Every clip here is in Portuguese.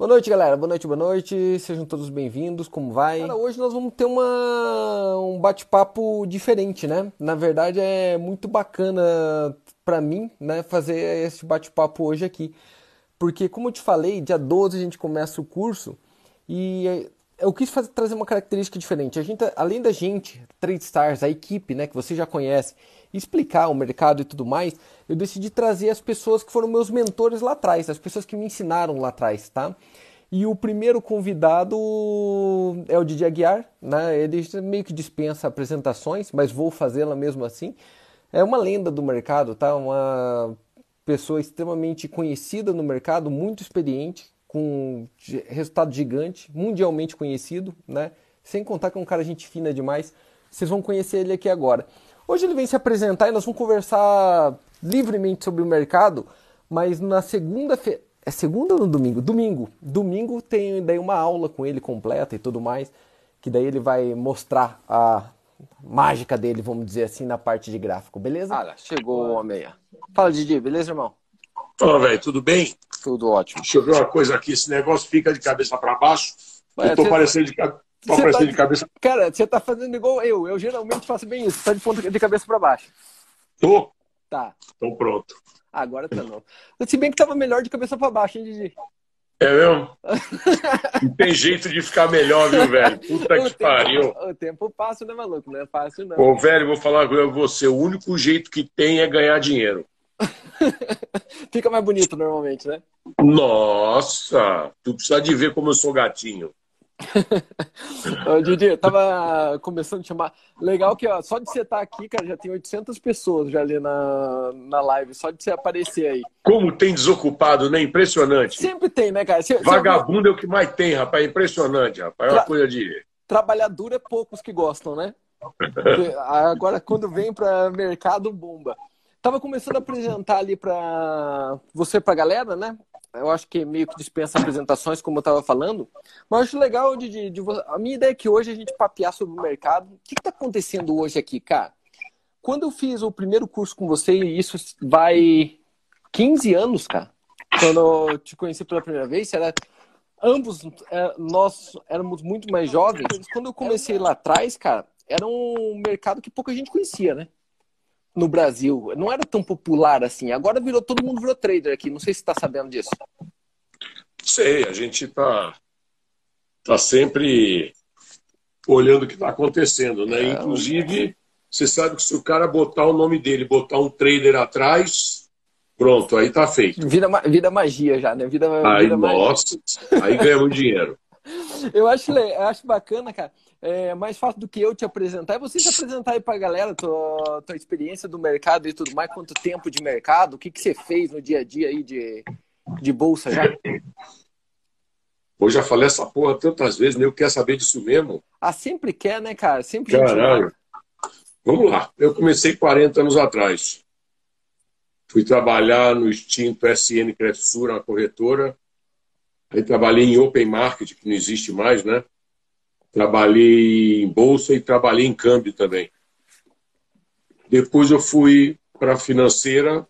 Boa noite, galera. Boa noite, boa noite. Sejam todos bem-vindos. Como vai? Cara, hoje nós vamos ter uma, um bate-papo diferente, né? Na verdade, é muito bacana para mim, né, fazer esse bate-papo hoje aqui. Porque, como eu te falei, dia 12 a gente começa o curso e eu quis fazer, trazer uma característica diferente. A gente, além da gente, Trade Stars, a equipe, né, que você já conhece, explicar o mercado e tudo mais, eu decidi trazer as pessoas que foram meus mentores lá atrás, as pessoas que me ensinaram lá atrás, tá? E o primeiro convidado é o Didi Aguiar, né? Ele meio que dispensa apresentações, mas vou fazê-la mesmo assim. É uma lenda do mercado, tá? Uma pessoa extremamente conhecida no mercado, muito experiente, com resultado gigante, mundialmente conhecido, né? Sem contar que é um cara gente fina demais. Vocês vão conhecer ele aqui agora. Hoje ele vem se apresentar e nós vamos conversar livremente sobre o mercado, mas na segunda-feira. É segunda ou no domingo? Domingo. Domingo tem daí uma aula com ele completa e tudo mais, que daí ele vai mostrar a mágica dele, vamos dizer assim, na parte de gráfico, beleza? Ah, chegou o aí. Fala, Didi, beleza, irmão? Fala, velho, tudo bem? Tudo ótimo. Deixa eu ver uma coisa aqui, esse negócio fica de cabeça para baixo. Ué, eu tô parecendo de cabeça Tô tá, de cabeça. Cara, você tá fazendo igual eu. Eu geralmente faço bem isso. Tá de ponta de cabeça para baixo. Tô? Tá. Então pronto. Agora tá não. Se bem que tava melhor de cabeça para baixo, hein, Didi? É mesmo? não tem jeito de ficar melhor, viu, velho? Puta o que tempo, pariu. O tempo passa, né, maluco? Não é fácil, não. Ô, velho, vou falar com você. O único jeito que tem é ganhar dinheiro. Fica mais bonito normalmente, né? Nossa! Tu precisa de ver como eu sou gatinho. Ô, Didi, eu tava começando a chamar. Legal que ó, só de você estar tá aqui, cara, já tem 800 pessoas já ali na, na live, só de você aparecer aí. Como tem desocupado, né? Impressionante. Sempre tem, né, cara? Vagabundo é o que mais tem, rapaz. Impressionante, rapaz. É uma Tra... coisa de. Trabalhador é poucos que gostam, né? Agora, quando vem para mercado, bomba. Tava começando a apresentar ali para você, para a galera, né? eu acho que meio que dispensa apresentações, como eu estava falando. Mas acho legal de, de, de, A minha ideia é que hoje a gente papear sobre o mercado. O que está acontecendo hoje aqui, cara? Quando eu fiz o primeiro curso com você, e isso vai 15 anos, cara. Quando eu te conheci pela primeira vez, era ambos é, nós éramos muito mais jovens. Quando eu comecei lá atrás, cara, era um mercado que pouca gente conhecia, né? No Brasil. Não era tão popular assim. Agora virou, todo mundo virou trader aqui. Não sei se está sabendo disso. Sei, a gente está tá sempre olhando o que está acontecendo, né? É, Inclusive, você sabe que se o cara botar o nome dele, botar um trader atrás, pronto, aí tá feito. Vira, vira magia já, né? Vira, aí, vira nossa, magia. aí ganhamos dinheiro. Eu acho, eu acho bacana, cara é mais fácil do que eu te apresentar é você se apresentar aí para a galera, tua, tua experiência do mercado e tudo mais, quanto tempo de mercado, o que, que você fez no dia a dia aí de, de bolsa já? Eu já falei essa porra tantas vezes, nem eu quero saber disso mesmo. Ah, sempre quer, né, cara? Sempre Caralho. Vamos lá. Eu comecei 40 anos atrás. Fui trabalhar no extinto SN Crefsur, uma corretora. Aí trabalhei em Open Market, que não existe mais, né? Trabalhei em bolsa e trabalhei em câmbio também. Depois eu fui para a financeira,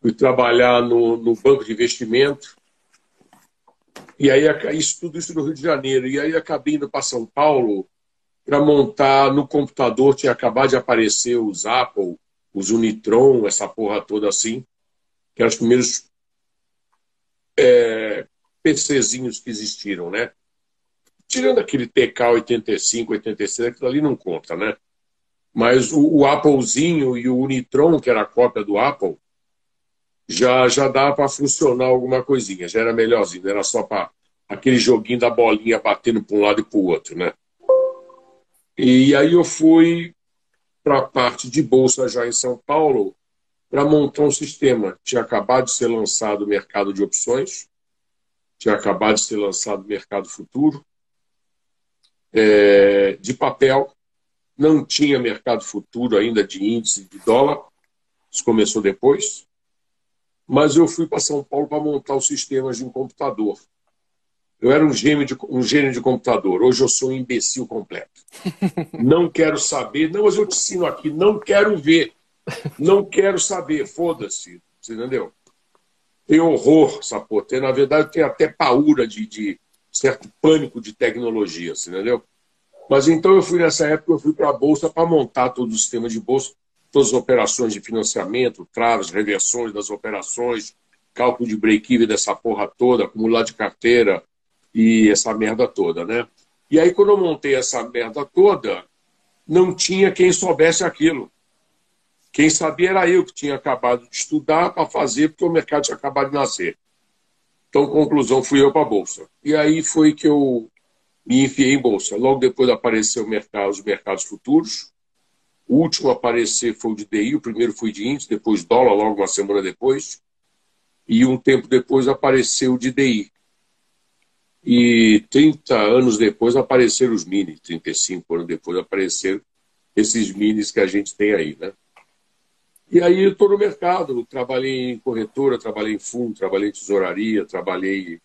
fui trabalhar no, no, banco de investimento. E aí, isso, tudo isso no Rio de Janeiro. E aí acabei indo para São Paulo para montar no computador. Tinha acabado de aparecer os Apple, os Unitron, essa porra toda assim, que eram os primeiros é, PCzinhos que existiram, né? Tirando aquele TK 85, 86, aquilo ali não conta, né? Mas o, o Applezinho e o Unitron, que era a cópia do Apple, já, já dava para funcionar alguma coisinha, já era melhorzinho, era só para aquele joguinho da bolinha batendo para um lado e para o outro, né? E aí eu fui para a parte de bolsa já em São Paulo para montar um sistema. Tinha acabado de ser lançado o mercado de opções, tinha acabado de ser lançado o mercado futuro, é, de papel, não tinha mercado futuro ainda de índice de dólar, isso começou depois, mas eu fui para São Paulo para montar os sistemas de um computador. Eu era um gênio, de, um gênio de computador, hoje eu sou um imbecil completo. Não quero saber, não, mas eu te ensino aqui, não quero ver, não quero saber, foda-se, você entendeu? tenho horror, sapô. Na verdade, tenho até paura de, de certo pânico de tecnologia, assim, entendeu? Mas então eu fui nessa época, eu fui para a Bolsa para montar todo o sistema de bolsa, todas as operações de financiamento, traves, reversões das operações, cálculo de break-even dessa porra toda, acumular de carteira e essa merda toda, né? E aí, quando eu montei essa merda toda, não tinha quem soubesse aquilo. Quem sabia era eu, que tinha acabado de estudar para fazer, porque o mercado tinha acabado de nascer. Então, conclusão, fui eu para a Bolsa. E aí foi que eu me enfiei em bolsa. Logo depois apareceu mercado, os mercados futuros. O último a aparecer foi o de DI, o primeiro foi de índice, depois dólar, logo uma semana depois. E um tempo depois apareceu o de DI. E 30 anos depois apareceram os mini, 35 anos depois apareceram esses minis que a gente tem aí, né? E aí eu estou no mercado, trabalhei em corretora, trabalhei em fundo, trabalhei em tesouraria, trabalhei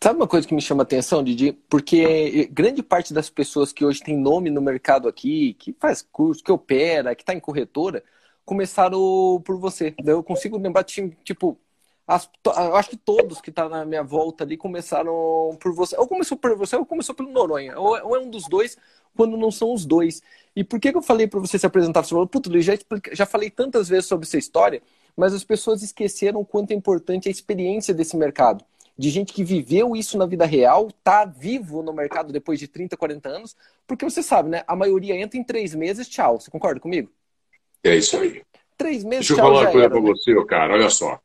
Sabe uma coisa que me chama a atenção, Didi? Porque grande parte das pessoas que hoje tem nome no mercado aqui, que faz curso, que opera, que está em corretora, começaram por você. Eu consigo lembrar, tipo, as, acho que todos que estão tá na minha volta ali começaram por você. Ou começou por você, ou começou pelo Noronha. Ou, ou é um dos dois, quando não são os dois. E por que, que eu falei para você se apresentar? Você falou, puto, Luiz, já, já falei tantas vezes sobre essa história, mas as pessoas esqueceram o quanto é importante a experiência desse mercado de gente que viveu isso na vida real, tá vivo no mercado depois de 30, 40 anos, porque você sabe, né? A maioria entra em três meses, tchau. Você concorda comigo? É isso aí. Três meses, Deixa tchau. Deixa eu falar uma coisa para né? você, cara. Olha só.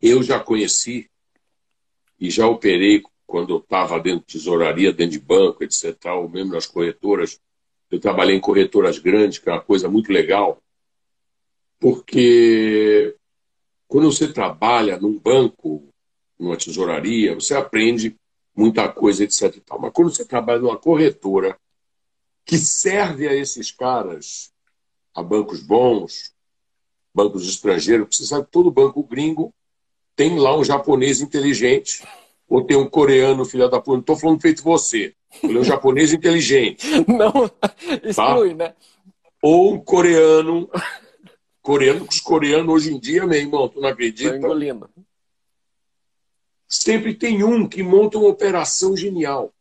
Eu já conheci e já operei quando eu estava dentro de tesouraria, dentro de banco, etc. Tal, mesmo nas corretoras. Eu trabalhei em corretoras grandes, que é uma coisa muito legal, porque quando você trabalha num banco, numa tesouraria, você aprende muita coisa, etc. Tal. Mas quando você trabalha numa corretora que serve a esses caras, a bancos bons, bancos estrangeiros, você sabe que todo banco gringo tem lá um japonês inteligente, ou tem um coreano, filho da puta. Não estou falando feito você. Ele é um japonês inteligente. Não, exclui, tá? né? Ou um coreano. Coreano, os coreanos hoje em dia, meu irmão, tu não acredita? Estou engolindo sempre tem um que monta uma operação genial.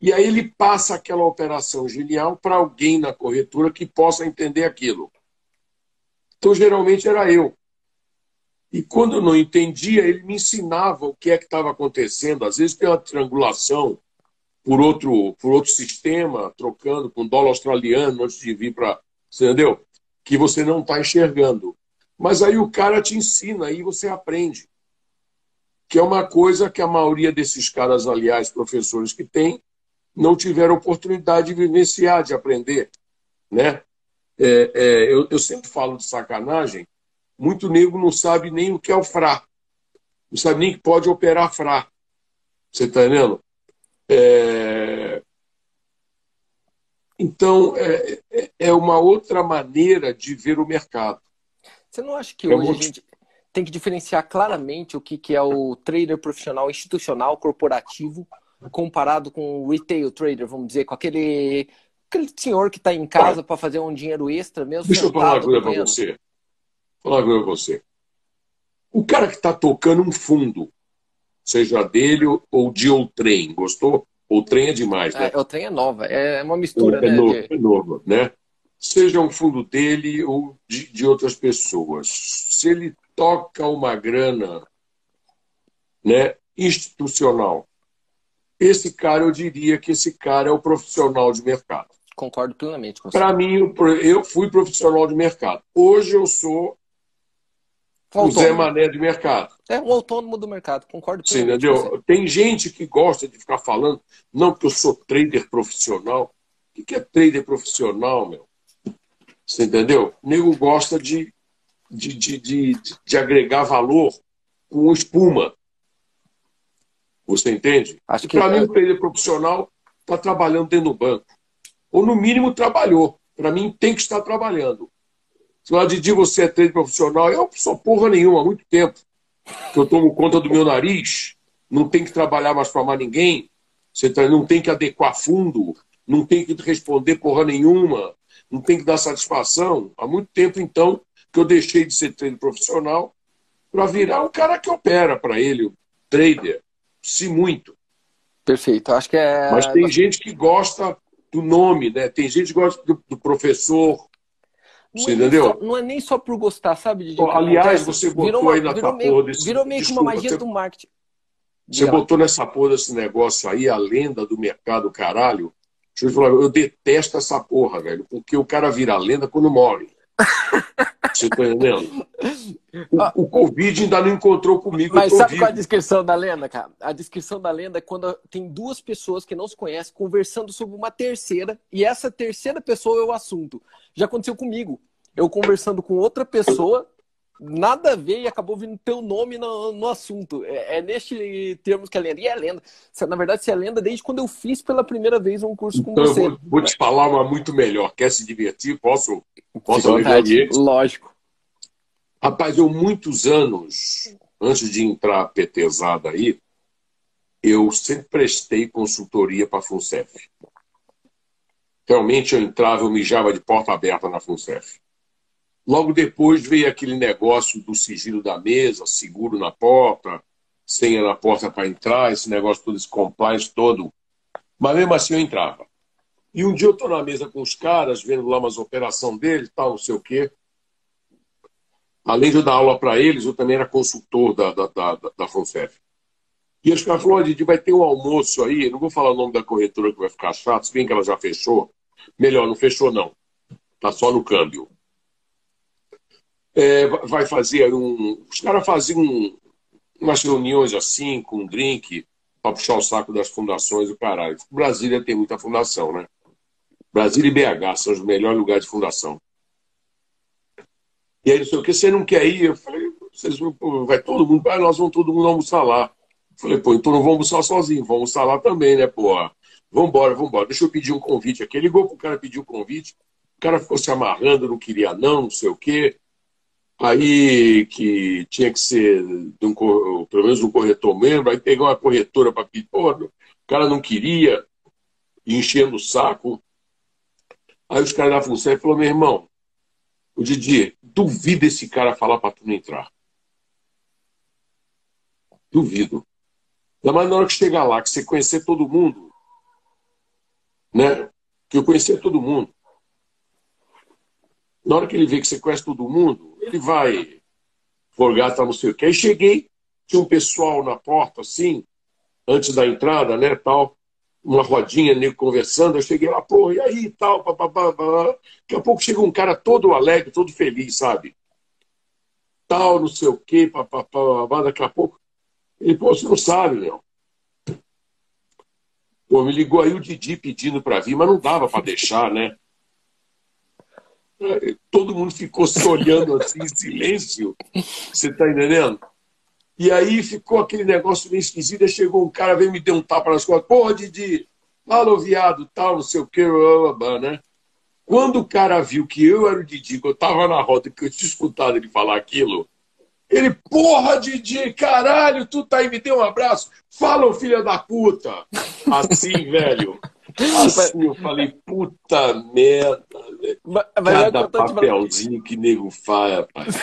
E aí ele passa aquela operação genial para alguém na corretora que possa entender aquilo. Então, geralmente era eu. E quando eu não entendia, ele me ensinava o que é que estava acontecendo. Às vezes tem uma triangulação por outro, por outro sistema, trocando com dólar australiano antes de vir para. Entendeu? Que você não está enxergando. Mas aí o cara te ensina, aí você aprende que é uma coisa que a maioria desses caras, aliás, professores que têm, não tiveram oportunidade de vivenciar, de aprender. Né? É, é, eu, eu, sempre falo de sacanagem, muito nego não sabe nem o que é o FRA. Não sabe nem que pode operar FRA. Você está entendendo? É... Então, é, é, é uma outra maneira de ver o mercado. Você não acha que é hoje a gente tem que diferenciar claramente o que, que é o trader profissional institucional, corporativo, comparado com o retail trader, vamos dizer, com aquele, aquele senhor que está em casa para fazer um dinheiro extra mesmo. Deixa eu falar uma coisa para você. Falar coisa para você. O cara que está tocando um fundo, seja dele ou de outrem, gostou? Outrem é demais, né? É, outrem é nova, é uma mistura, é, né? É novo, de... é novo, né? Seja um fundo dele ou de, de outras pessoas. Se ele toca uma grana né, institucional. Esse cara, eu diria que esse cara é o profissional de mercado. Concordo plenamente com você. Para mim, eu fui profissional de mercado. Hoje eu sou o Zé Mané de mercado. É um autônomo do mercado, concordo Sim, entendeu? Tem gente que gosta de ficar falando, não, porque eu sou trader profissional. O que é trader profissional, meu? Você entendeu? O nego gosta de de, de, de, de agregar valor com espuma. Você entende? Acho que Para mim, o trader profissional está trabalhando dentro do banco. Ou, no mínimo, trabalhou. Para mim, tem que estar trabalhando. Se lá de dia você é trader profissional, eu não sou porra nenhuma há muito tempo. Que eu tomo conta do meu nariz, não tem que trabalhar mais para mais ninguém, você tá, não tem que adequar fundo, não tem que responder porra nenhuma, não tem que dar satisfação. Há muito tempo, então, que eu deixei de ser treino profissional para virar um cara que opera para ele, o trader, se muito. Perfeito, acho que é. Mas tem gente que gosta do nome, né? Tem gente que gosta do, do professor. Não é? Só, não é nem só por gostar, sabe? De, aliás, você botou virou aí na virou tua meio, porra desse. Virou meio que uma magia você, do marketing. Você botou nessa porra desse negócio aí, a lenda do mercado, caralho. Deixa eu te falar, eu detesto essa porra, velho, porque o cara vira lenda quando morre. Você tá entendendo? O, o, Covid ainda não encontrou comigo. Mas sabe vivo. qual é a descrição da lenda, cara? A descrição da lenda é quando tem duas pessoas que não se conhecem conversando sobre uma terceira, e essa terceira pessoa é o assunto. Já aconteceu comigo. Eu conversando com outra pessoa, nada a ver e acabou vindo teu nome no, no assunto. É, é neste termos que é lenda. E é lenda. Na verdade, se é lenda desde quando eu fiz pela primeira vez um curso com então, você. Eu vou, vou te falar uma muito melhor. Quer se divertir? Posso? Posso vontade, Lógico. Rapaz, eu muitos anos, antes de entrar a PTzada aí, eu sempre prestei consultoria para a FUNCEF. Realmente eu entrava, eu mijava de porta aberta na FUNCEF. Logo depois veio aquele negócio do sigilo da mesa, seguro na porta, senha na porta para entrar, esse negócio todo, esse compliance todo. Mas mesmo assim eu entrava. E um dia eu estou na mesa com os caras, vendo lá umas operações deles, tal, não sei o quê. Além de eu dar aula para eles, eu também era consultor da, da, da, da FONCEF. E os caras falaram, Didi, vai ter um almoço aí, não vou falar o nome da corretora que vai ficar chato, se bem que ela já fechou. Melhor, não fechou não. Tá só no câmbio. É, vai fazer um... Os caras faziam um, umas reuniões assim, com um drink, para puxar o saco das fundações do caralho. Brasília tem muita fundação, né? Brasília e BH são os melhores lugares de fundação. E aí, não sei o que, você não quer ir? Eu falei, vocês vão, vai todo mundo, ah, nós vamos todo mundo almoçar lá. Eu falei, pô, então não vamos almoçar sozinho, vamos almoçar lá também, né, pô? Vambora, vambora, deixa eu pedir um convite aqui. Ele ligou pro cara pedir um convite, o cara ficou se amarrando, não queria não, não sei o quê. Aí que tinha que ser, de um, pelo menos um corretor membro, aí pegou uma corretora para pedir, o cara não queria, enchendo o saco. Aí os caras da função falaram, meu irmão, o Didi, duvida esse cara falar para tu não entrar. Duvido. Mas na hora que chegar lá, que você conhecer todo mundo, né? Que eu conhecer todo mundo. Na hora que ele vê que você conhece todo mundo, ele vai forgar, tá, não sei o que. Aí cheguei, tinha um pessoal na porta, assim, antes da entrada, né, tal uma rodinha, nego conversando, eu cheguei lá, pô, e aí, tal, papapá, daqui a pouco chega um cara todo alegre, todo feliz, sabe? Tal, não sei o quê, papapá, daqui a pouco, ele, pô, você não sabe, meu. Pô, me ligou aí o Didi pedindo para vir, mas não dava para deixar, né? Todo mundo ficou se olhando assim em silêncio. Você tá entendendo? E aí ficou aquele negócio meio esquisito. Aí chegou um cara, veio me dar um tapa nas costas. Pô, Didi, fala viado, tal, não sei o que, né? Quando o cara viu que eu era o Didi, que eu tava na roda, que eu tinha escutado ele falar aquilo, ele, porra, Didi, caralho, tu tá aí, me deu um abraço. Fala, filho da puta. Assim, velho. Assim, eu falei, puta merda. Mas, mas é Cada papelzinho que nego faz, rapaz.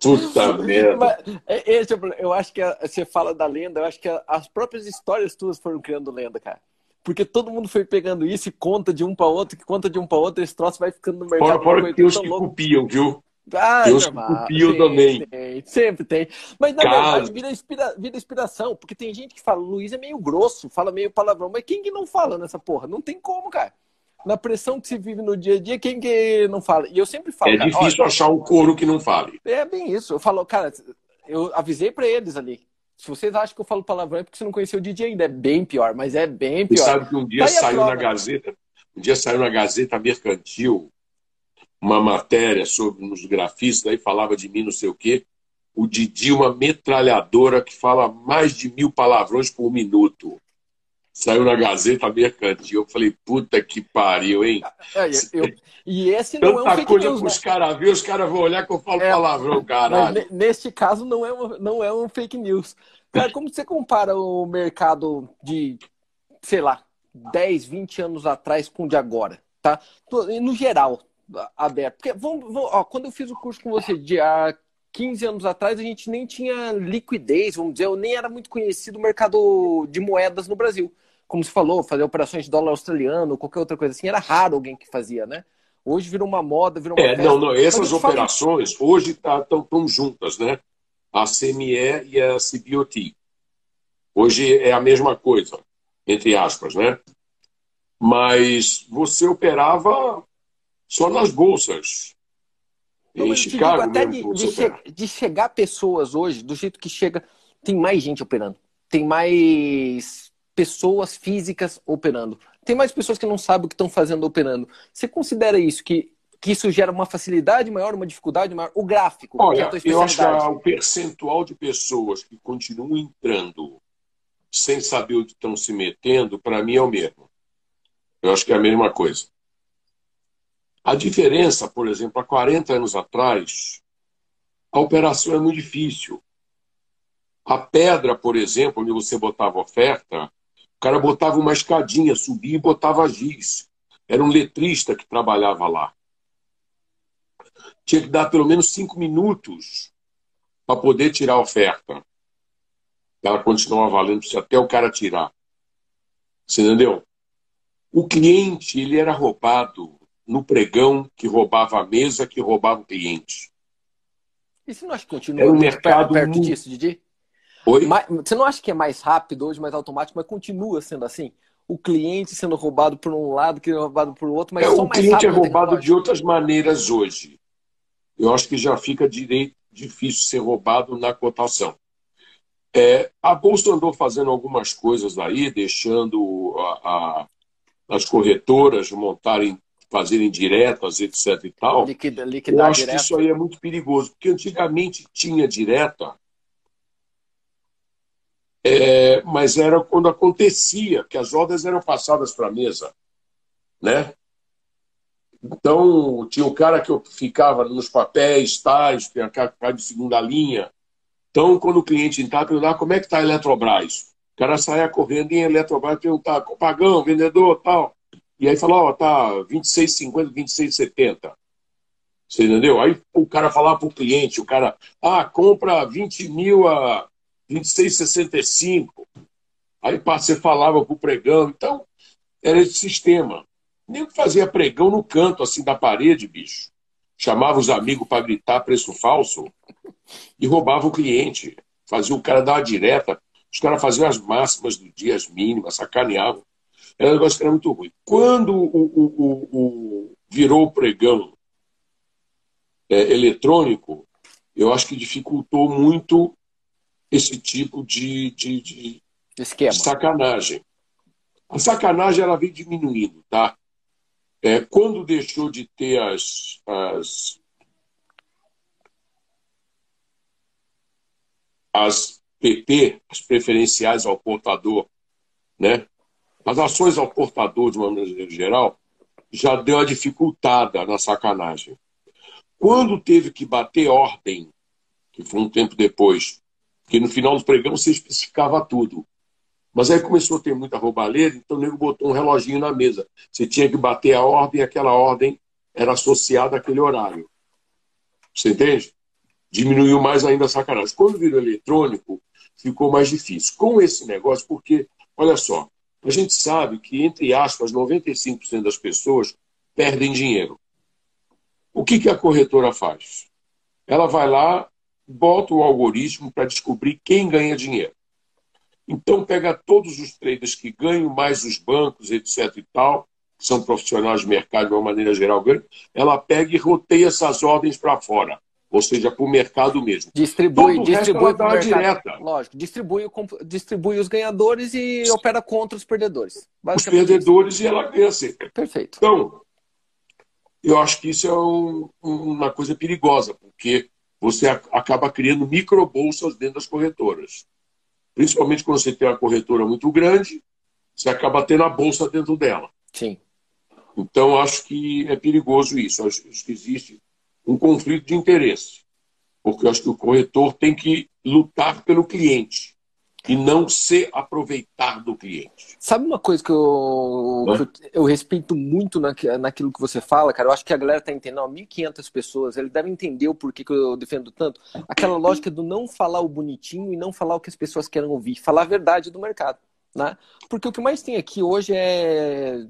Puta merda. Mas, é, esse é eu acho que a, você fala da lenda, eu acho que a, as próprias histórias tuas foram criando lenda, cara. Porque todo mundo foi pegando isso e conta de um para outro, que conta de um para outro, esse troço vai ficando no mercado. Fora, fora que tem os que louco. copiam, viu? Ah, copiam sim, também. Tem, sempre tem. Mas na Cara... verdade vira, inspira, vira inspiração, porque tem gente que fala, Luiz é meio grosso, fala meio palavrão, mas quem que não fala nessa porra? Não tem como, cara na pressão que se vive no dia a dia, quem que não fala? E eu sempre falo. É cara, difícil olha, achar um couro que não fale. É bem isso. Eu falo, cara, eu avisei para eles ali. Se vocês acham que eu falo palavrão é porque você não conheceu o DJ ainda. É bem pior, mas é bem pior. Você sabe que um dia saiu na Gazeta, um dia saiu na Gazeta Mercantil uma matéria sobre os grafistas, aí falava de mim não sei o quê. O Didi, uma metralhadora que fala mais de mil palavrões por minuto saiu na Gazeta Mercantil. Eu falei, puta que pariu, hein? É, eu, e esse não Tanta é um fake coisa news, para os né? caras ver, os caras vão olhar que eu falo é, palavrão, caralho. neste caso, não é, um, não é um fake news. Cara, como você compara o mercado de, sei lá, 10, 20 anos atrás com o de agora, tá? No geral, aberto. Porque, vamos, vamos, ó, quando eu fiz o curso com você, de, a 15 anos atrás a gente nem tinha liquidez, vamos dizer, ou nem era muito conhecido o mercado de moedas no Brasil. Como se falou, fazer operações de dólar australiano, qualquer outra coisa assim, era raro alguém que fazia, né? Hoje virou uma moda, virou uma é, festa. Não, não, essas operações hoje estão tá, tão juntas, né? A CME e a CBOT. Hoje é a mesma coisa, entre aspas, né? Mas você operava só nas bolsas. Não, em Chicago, até de, de, che de, chegar pessoas hoje, do jeito que chega, tem mais gente operando. Tem mais pessoas físicas operando. Tem mais pessoas que não sabem o que estão fazendo operando. Você considera isso que que isso gera uma facilidade maior, uma dificuldade maior? O gráfico. Olha, é eu acho que o percentual de pessoas que continuam entrando sem saber onde estão se metendo, para mim é o mesmo. Eu acho que é a mesma coisa. A diferença, por exemplo, há 40 anos atrás, a operação é muito difícil. A pedra, por exemplo, onde você botava oferta, o cara botava uma escadinha, subia e botava giz. Era um letrista que trabalhava lá. Tinha que dar pelo menos cinco minutos para poder tirar a oferta ela continuava valendo até o cara tirar. Você entendeu? O cliente ele era roubado no pregão que roubava a mesa, que roubava o cliente. E você não acha que continua é um mercado perto muito... disso, Didi? Oi? Mas, você não acha que é mais rápido hoje, mais automático, mas continua sendo assim? O cliente sendo roubado por um lado, que é roubado por outro, mas é, só o cliente é roubado de outras maneiras hoje. Eu acho que já fica direito, difícil ser roubado na cotação. É, a Bolsa andou fazendo algumas coisas aí, deixando a, a, as corretoras montarem, fazerem diretas, etc. e tal. Liquida, Eu acho que isso aí é muito perigoso, porque antigamente tinha direta, é, mas era quando acontecia, que as ordens eram passadas para a mesa. Né? Então, tinha o cara que ficava nos papéis, tais, tinha cara de segunda linha, então, quando o cliente entrar, perguntar como é que está a Eletrobras. O cara saia correndo em Eletrobras perguntar, pagão, vendedor, tal. E aí falou, ó, tá 26,50, 26,70. Você entendeu? Aí o cara falava para o cliente, o cara, ah, compra 20 mil a 26,65. Aí você falava para o pregão. Então, era esse sistema. Nem fazia pregão no canto, assim, da parede, bicho. Chamava os amigos para gritar preço falso e roubava o cliente. Fazia o cara dar uma direta. Os caras faziam as máximas do dia, as mínimas, sacaneavam. Era um negócio que era muito ruim. Quando o, o, o, virou o pregão é, eletrônico, eu acho que dificultou muito esse tipo de, de, de, Esquema. sacanagem. A sacanagem ela vem diminuindo, tá? É, quando deixou de ter as, as as PP, as preferenciais ao portador, né? As ações ao portador, de uma maneira geral, já deu uma dificultada na sacanagem. Quando teve que bater ordem, que foi um tempo depois, que no final do pregão você especificava tudo. Mas aí começou a ter muita roubalheira, então o nego botou um reloginho na mesa. Você tinha que bater a ordem aquela ordem era associada àquele horário. Você entende? diminuiu mais ainda a sacanagem. Quando virou eletrônico, ficou mais difícil. Com esse negócio, porque, olha só, a gente sabe que, entre aspas, 95% das pessoas perdem dinheiro. O que, que a corretora faz? Ela vai lá, bota o algoritmo para descobrir quem ganha dinheiro. Então, pega todos os traders que ganham, mais os bancos, etc. e tal, que são profissionais de mercado de uma maneira geral, ela pega e roteia essas ordens para fora ou seja, para o mercado mesmo. Distribui, distribui para o mercado. Direta. Lógico, distribui, distribui os ganhadores e opera contra os perdedores. Os perdedores isso. e ela ganha sempre. Perfeito. Então, eu acho que isso é um, uma coisa perigosa, porque você acaba criando microbolsas dentro das corretoras. Principalmente quando você tem uma corretora muito grande, você acaba tendo a bolsa dentro dela. Sim. Então, acho que é perigoso isso. Acho que existe um conflito de interesse. Porque eu acho que o corretor tem que lutar pelo cliente. e não se aproveitar do cliente. Sabe uma coisa que eu, que eu, eu, respeito muito na, naquilo que você fala, cara? Eu acho que a galera tá entendendo, 1.500 pessoas, ele deve entender o porquê que eu defendo tanto. Aquela lógica do não falar o bonitinho e não falar o que as pessoas querem ouvir, falar a verdade do mercado, né? Porque o que mais tem aqui hoje é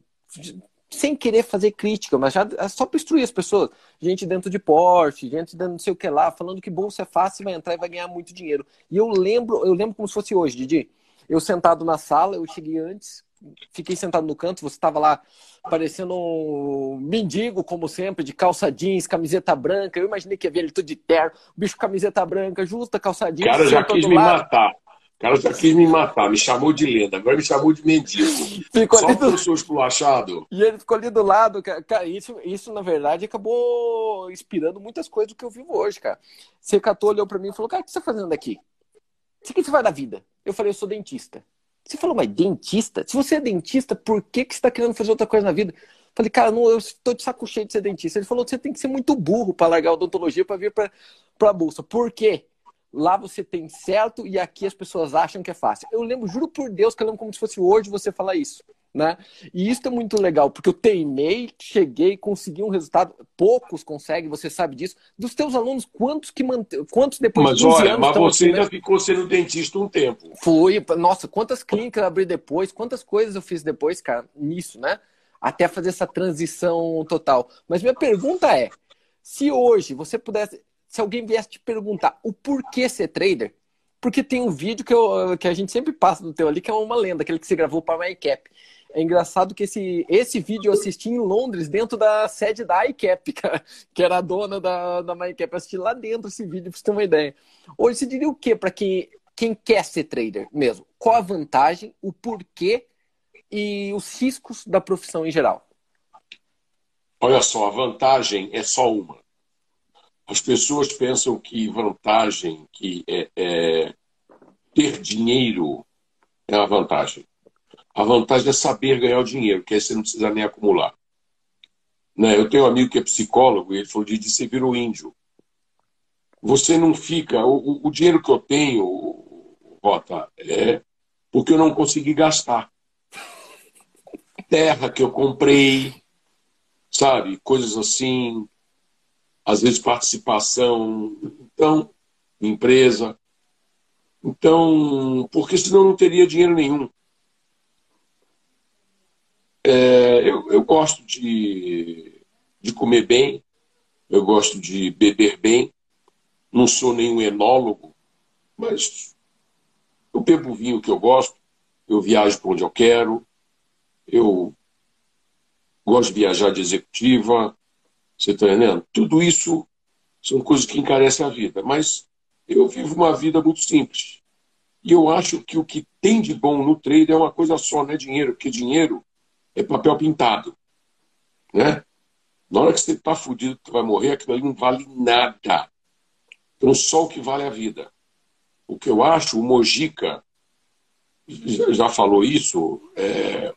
sem querer fazer crítica, mas já é só para instruir as pessoas. Gente dentro de Porsche, gente dentro não sei o que lá, falando que bolsa é fácil, vai entrar e vai ganhar muito dinheiro. E eu lembro, eu lembro como se fosse hoje, Didi. Eu sentado na sala, eu cheguei antes, fiquei sentado no canto, você estava lá parecendo um mendigo, como sempre, de calça jeans, camiseta branca. Eu imaginei que ia ver ele tudo de terno, bicho camiseta branca, justa, calça jeans. Cara, já quis me lado. matar. O cara já quis me matar, me chamou de lenda, agora me chamou de mendigo. Ficou Só do... eu sou esculachado. E ele ficou ali do lado, cara. Isso, isso, na verdade, acabou inspirando muitas coisas do que eu vivo hoje, cara. Você catou, olhou pra mim e falou, cara, o que você tá fazendo aqui? O que você vai da vida? Eu falei, eu sou dentista. Você falou, mas dentista? Se você é dentista, por que, que você tá querendo fazer outra coisa na vida? Falei, cara, não, eu estou de saco cheio de ser dentista. Ele falou, você tem que ser muito burro para largar a odontologia para vir para a bolsa. Por quê? Lá você tem certo e aqui as pessoas acham que é fácil. Eu lembro, juro por Deus, que eu lembro como se fosse hoje você falar isso. Né? E isso é muito legal, porque eu teimei, cheguei, consegui um resultado. Poucos conseguem, você sabe disso. Dos teus alunos, quantos que mantém, quantos depois mas, de 15 olha, Mas você ainda né? ficou sendo dentista um tempo. Fui, nossa, quantas clínicas eu abri depois, quantas coisas eu fiz depois, cara, nisso, né? Até fazer essa transição total. Mas minha pergunta é: se hoje você pudesse se alguém viesse te perguntar o porquê ser trader, porque tem um vídeo que, eu, que a gente sempre passa no teu ali, que é uma lenda, aquele que você gravou para a iCap. É engraçado que esse, esse vídeo eu assisti em Londres, dentro da sede da iCap, que era a dona da, da MyCap. Eu assisti lá dentro esse vídeo, para você ter uma ideia. Hoje você diria o que para quem, quem quer ser trader mesmo? Qual a vantagem, o porquê e os riscos da profissão em geral? Olha só, a vantagem é só uma. As pessoas pensam que vantagem, que é, é ter dinheiro é a vantagem. A vantagem é saber ganhar o dinheiro, que aí você não precisa nem acumular. Né? Eu tenho um amigo que é psicólogo e ele falou: de você virou índio. Você não fica. O, o dinheiro que eu tenho, Rota, é porque eu não consegui gastar. Terra que eu comprei, sabe? Coisas assim às vezes participação, então, empresa. Então, porque senão não teria dinheiro nenhum. É, eu, eu gosto de, de comer bem, eu gosto de beber bem, não sou nenhum enólogo, mas eu bebo vinho que eu gosto, eu viajo para onde eu quero, eu gosto de viajar de executiva, você está entendendo? Tudo isso são coisas que encarecem a vida. Mas eu vivo uma vida muito simples. E eu acho que o que tem de bom no trade é uma coisa só, não é dinheiro, porque dinheiro é papel pintado. Né? Na hora que você está fudido, que vai morrer, aquilo ali não vale nada. Então, só o que vale é a vida. O que eu acho, o Mojica já falou isso, é,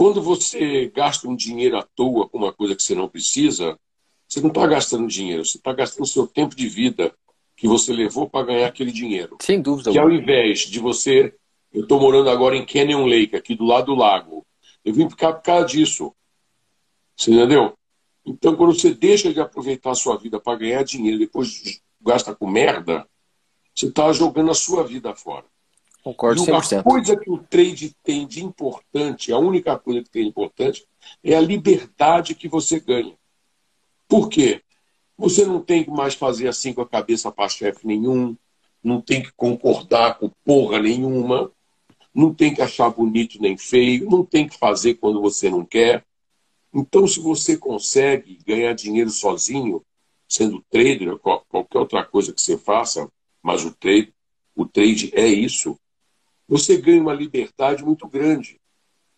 quando você gasta um dinheiro à toa com uma coisa que você não precisa, você não está gastando dinheiro, você está gastando seu tempo de vida que você levou para ganhar aquele dinheiro. Sem dúvida. Que ao invés de você. Eu estou morando agora em Canyon Lake, aqui do lado do lago. Eu vim ficar por causa disso. Você entendeu? Então, quando você deixa de aproveitar a sua vida para ganhar dinheiro, depois gasta com merda, você está jogando a sua vida fora. Concordo 100%. A coisa que o trade tem de importante, a única coisa que tem de importante, é a liberdade que você ganha. Por quê? Você não tem que mais fazer assim com a cabeça para chefe nenhum, não tem que concordar com porra nenhuma, não tem que achar bonito nem feio, não tem que fazer quando você não quer. Então, se você consegue ganhar dinheiro sozinho, sendo trader qualquer outra coisa que você faça, mas o trade, o trade é isso, você ganha uma liberdade muito grande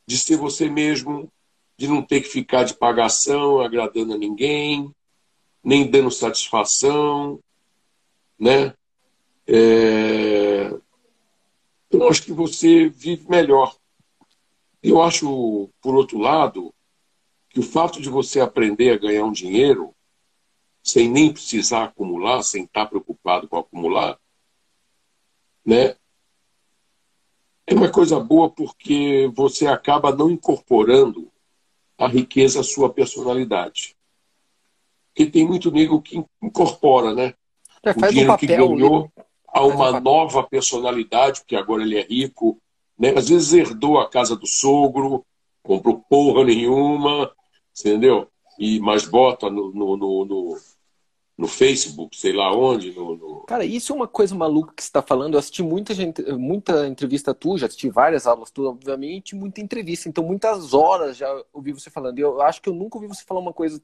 de ser você mesmo, de não ter que ficar de pagação, agradando a ninguém, nem dando satisfação, né? É... Eu acho que você vive melhor. Eu acho, por outro lado, que o fato de você aprender a ganhar um dinheiro sem nem precisar acumular, sem estar preocupado com acumular, né? É uma coisa boa porque você acaba não incorporando a riqueza à sua personalidade. Porque tem muito nego que incorpora, né? É, o dinheiro um papel, que ganhou né? a uma um nova personalidade, porque agora ele é rico, né? Às vezes herdou a casa do sogro, comprou porra nenhuma, entendeu? E, mas bota no, no, no, no no Facebook, sei lá onde. No, no... Cara, isso é uma coisa maluca que você está falando. Eu assisti muita, gente, muita entrevista tua, já assisti várias aulas tuas, obviamente, muita entrevista. Então, muitas horas já ouvi você falando. Eu acho que eu nunca ouvi você falar uma coisa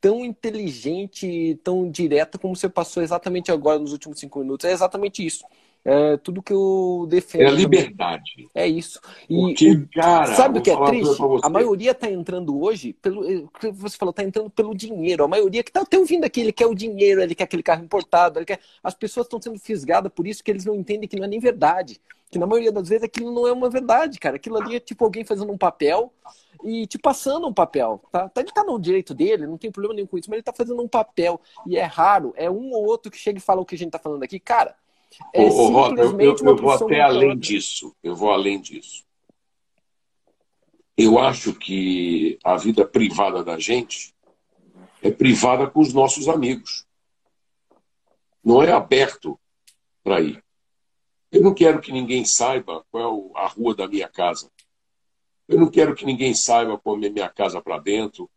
tão inteligente, tão direta como você passou exatamente agora nos últimos cinco minutos. É exatamente isso. É tudo que eu defendo. É a liberdade. É isso. E, Porque, cara, sabe o que é triste? A maioria está entrando hoje, pelo você falou, está entrando pelo dinheiro. A maioria que está até ouvindo aqui, ele quer o dinheiro, ele quer aquele carro importado, ele quer... as pessoas estão sendo fisgadas por isso que eles não entendem que não é nem verdade. Que na maioria das vezes aquilo não é uma verdade, cara. Aquilo ali é tipo alguém fazendo um papel e te passando um papel. Tá? Ele está no direito dele, não tem problema nenhum com isso, mas ele está fazendo um papel. E é raro, é um ou outro que chega e fala o que a gente está falando aqui. Cara, é ô, eu, eu, eu vou até além disso. Eu vou além disso. Eu acho que a vida privada da gente é privada com os nossos amigos. Não é aberto para ir. Eu não quero que ninguém saiba qual é a rua da minha casa. Eu não quero que ninguém saiba como é minha casa para dentro,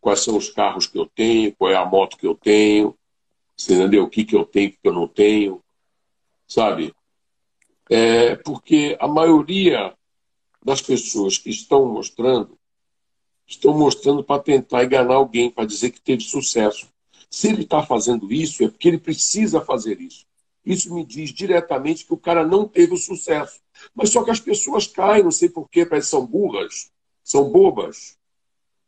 quais são os carros que eu tenho, qual é a moto que eu tenho, você entendeu? O que, que eu tenho, o que eu não tenho sabe? É porque a maioria das pessoas que estão mostrando estão mostrando para tentar enganar alguém, para dizer que teve sucesso. Se ele está fazendo isso, é porque ele precisa fazer isso. Isso me diz diretamente que o cara não teve o sucesso. Mas só que as pessoas caem, não sei porquê, parece que são burras, são bobas.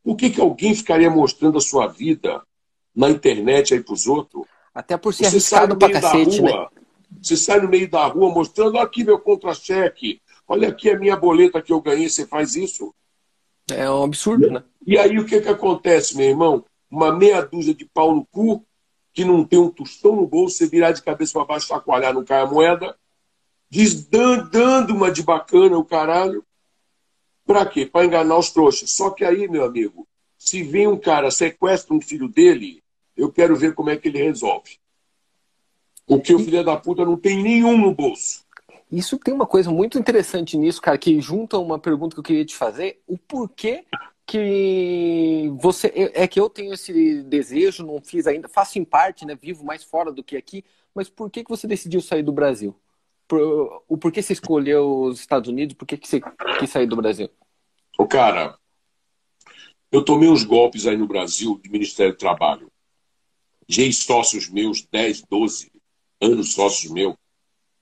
Por que, que alguém ficaria mostrando a sua vida na internet aí para os outros? Até por ser Você arriscado pra cacete, rua, né? Você sai no meio da rua mostrando, aqui meu contra-cheque, olha aqui a minha boleta que eu ganhei, você faz isso? É um absurdo, né? E aí o que, que acontece, meu irmão? Uma meia dúzia de pau no cu, que não tem um tostão no bolso, você virar de cabeça para baixo, chacoalhar, não cai a moeda, diz, dando uma de bacana o caralho. Pra quê? Para enganar os trouxas. Só que aí, meu amigo, se vem um cara, sequestra um filho dele, eu quero ver como é que ele resolve. Porque o filho da puta não tem nenhum no bolso. Isso tem uma coisa muito interessante nisso, cara, que junta uma pergunta que eu queria te fazer. O porquê que você. É que eu tenho esse desejo, não fiz ainda, faço em parte, né? Vivo mais fora do que aqui, mas por que, que você decidiu sair do Brasil? Por, o porquê você escolheu os Estados Unidos? Por que, que você quis sair do Brasil? O cara, eu tomei uns golpes aí no Brasil de Ministério do Trabalho. De ex-sócios meus, 10, 12, anos sócios meu,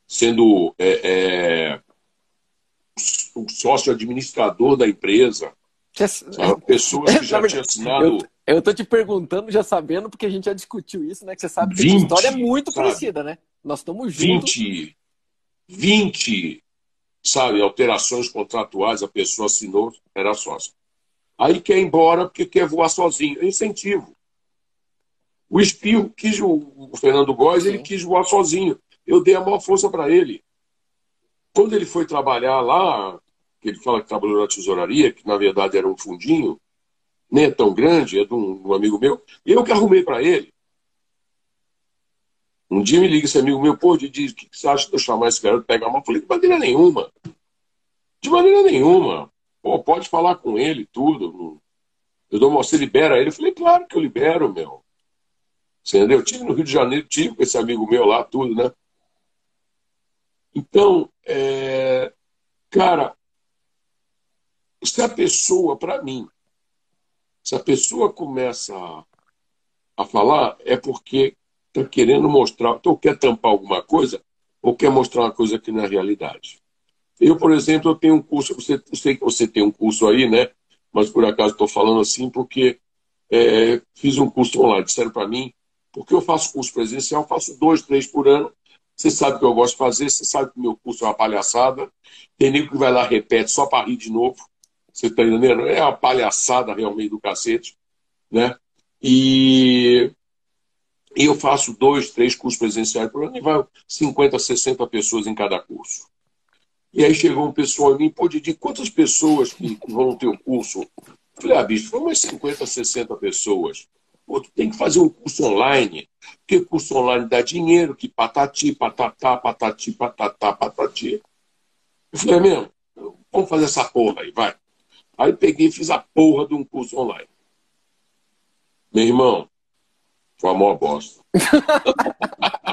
sendo é, é, o sócio administrador da empresa. Sabe? Pessoas que já tinham assinado. Eu, eu tô te perguntando, já sabendo, porque a gente já discutiu isso, né? Que você sabe que 20, a história é muito sabe? parecida, né? Nós estamos juntos. 20, 20, sabe, alterações contratuais, a pessoa assinou, era sócio. Aí quer ir embora porque quer voar sozinho. É incentivo. O Espirro quis, o, Fernando Góes, ele quis voar sozinho. Eu dei a maior força para ele. Quando ele foi trabalhar lá, que ele fala que trabalhou na tesouraria, que na verdade era um fundinho, nem é tão grande, é de um, um amigo meu, e eu que arrumei para ele. Um dia me liga esse amigo meu, pô, diz o que você acha de eu chamar esse cara pegar uma? Eu falei, de maneira nenhuma. De maneira nenhuma. Pô, pode falar com ele, tudo. Eu dou uma, você libera ele? Eu falei, claro que eu libero, meu. Você entendeu? Eu tive no Rio de Janeiro, tive com esse amigo meu lá, tudo, né? Então, é... cara, se a pessoa, para mim, se a pessoa começa a, a falar, é porque está querendo mostrar, ou quer tampar alguma coisa, ou quer mostrar uma coisa que não é realidade. Eu, por exemplo, eu tenho um curso, você, eu sei que você tem um curso aí, né? Mas por acaso estou falando assim porque é, fiz um curso online. Disseram para mim porque eu faço curso presencial, faço dois, três por ano. Você sabe que eu gosto de fazer, você sabe que meu curso é uma palhaçada. Tem nego que vai lá repete só para rir de novo. Você está entendendo? É uma palhaçada realmente do cacete. Né? E eu faço dois, três cursos presenciais por ano e vai 50, 60 pessoas em cada curso. E aí chegou um pessoal em mim, pô, Didi, quantas pessoas que vão ter o curso? Eu falei, ah, bicho, foram umas 50, 60 pessoas. Pô, tu tem que fazer um curso online, porque curso online dá dinheiro, que patati, patatá, patati, patatá, patati. Eu falei, é mesmo, vamos fazer essa porra aí, vai. Aí peguei e fiz a porra de um curso online. Meu irmão, foi a maior bosta.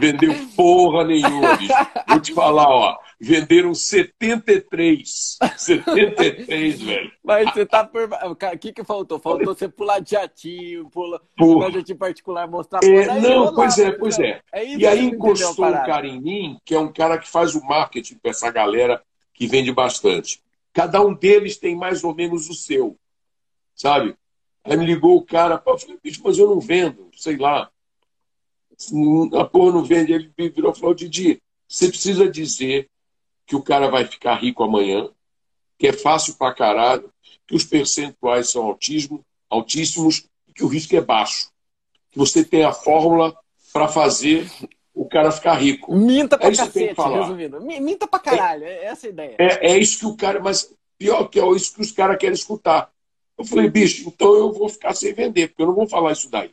Vendeu porra nenhuma, bicho. Vou te falar, ó. Venderam 73. 73, velho. Mas você tá por. O que, que faltou? Faltou você pular de jatinho, pular, pular de jatinho particular, mostrar é, Não, pois é, pois é. é e aí encostou um cara em mim, que é um cara que faz o marketing para essa galera que vende bastante. Cada um deles tem mais ou menos o seu. Sabe? Aí me ligou o cara, eu falei, bicho, mas eu não vendo, sei lá. A porra não vende. Ele virou e falou, Didi, você precisa dizer que o cara vai ficar rico amanhã, que é fácil pra caralho, que os percentuais são altíssimo, altíssimos e que o risco é baixo. Que você tem a fórmula para fazer o cara ficar rico. Minta pra é cacete, resumindo. Minta pra caralho, é, é essa a ideia. É, é isso que o cara, mas pior que é isso que os caras querem escutar. Eu falei, bicho, então eu vou ficar sem vender, porque eu não vou falar isso daí.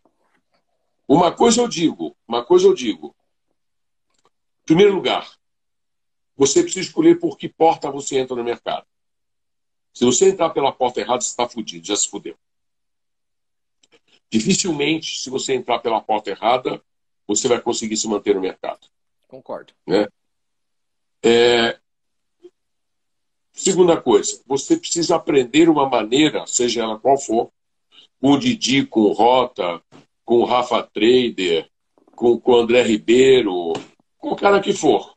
Uma coisa eu digo, uma coisa eu digo. Em primeiro lugar, você precisa escolher por que porta você entra no mercado. Se você entrar pela porta errada, você está fudido, já se fudeu. Dificilmente, se você entrar pela porta errada, você vai conseguir se manter no mercado. Concordo. Né? É... Segunda coisa, você precisa aprender uma maneira, seja ela qual for, com o Didi, com o Rota, com o Rafa Trader, com, com o André Ribeiro, com o cara que for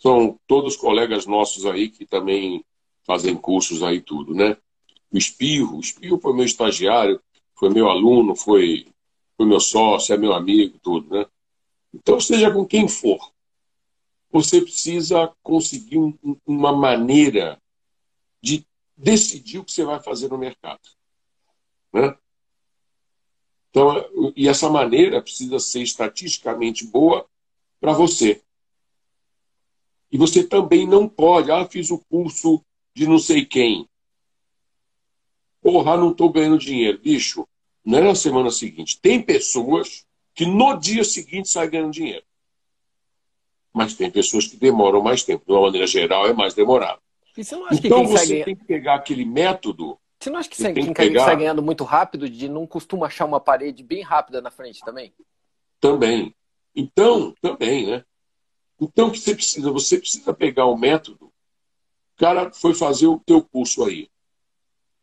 são todos colegas nossos aí que também fazem cursos aí tudo, né? O Espirro, o Espirro foi meu estagiário, foi meu aluno, foi, foi meu sócio, é meu amigo, tudo, né? Então, seja com quem for, você precisa conseguir um, uma maneira de decidir o que você vai fazer no mercado, né? Então, e essa maneira precisa ser estatisticamente boa para você. E você também não pode, ah, fiz o curso de não sei quem. Porra, não estou ganhando dinheiro. Bicho, não é na semana seguinte. Tem pessoas que no dia seguinte saem ganhando dinheiro. Mas tem pessoas que demoram mais tempo. De uma maneira geral, é mais demorado. então você tem que pegar aquele método. Você não acha que quem, quem pegar... sai ganhando muito rápido de não costuma achar uma parede bem rápida na frente também? Também. Então, também, né? Então, o que você precisa? Você precisa pegar o um método. O cara foi fazer o teu curso aí.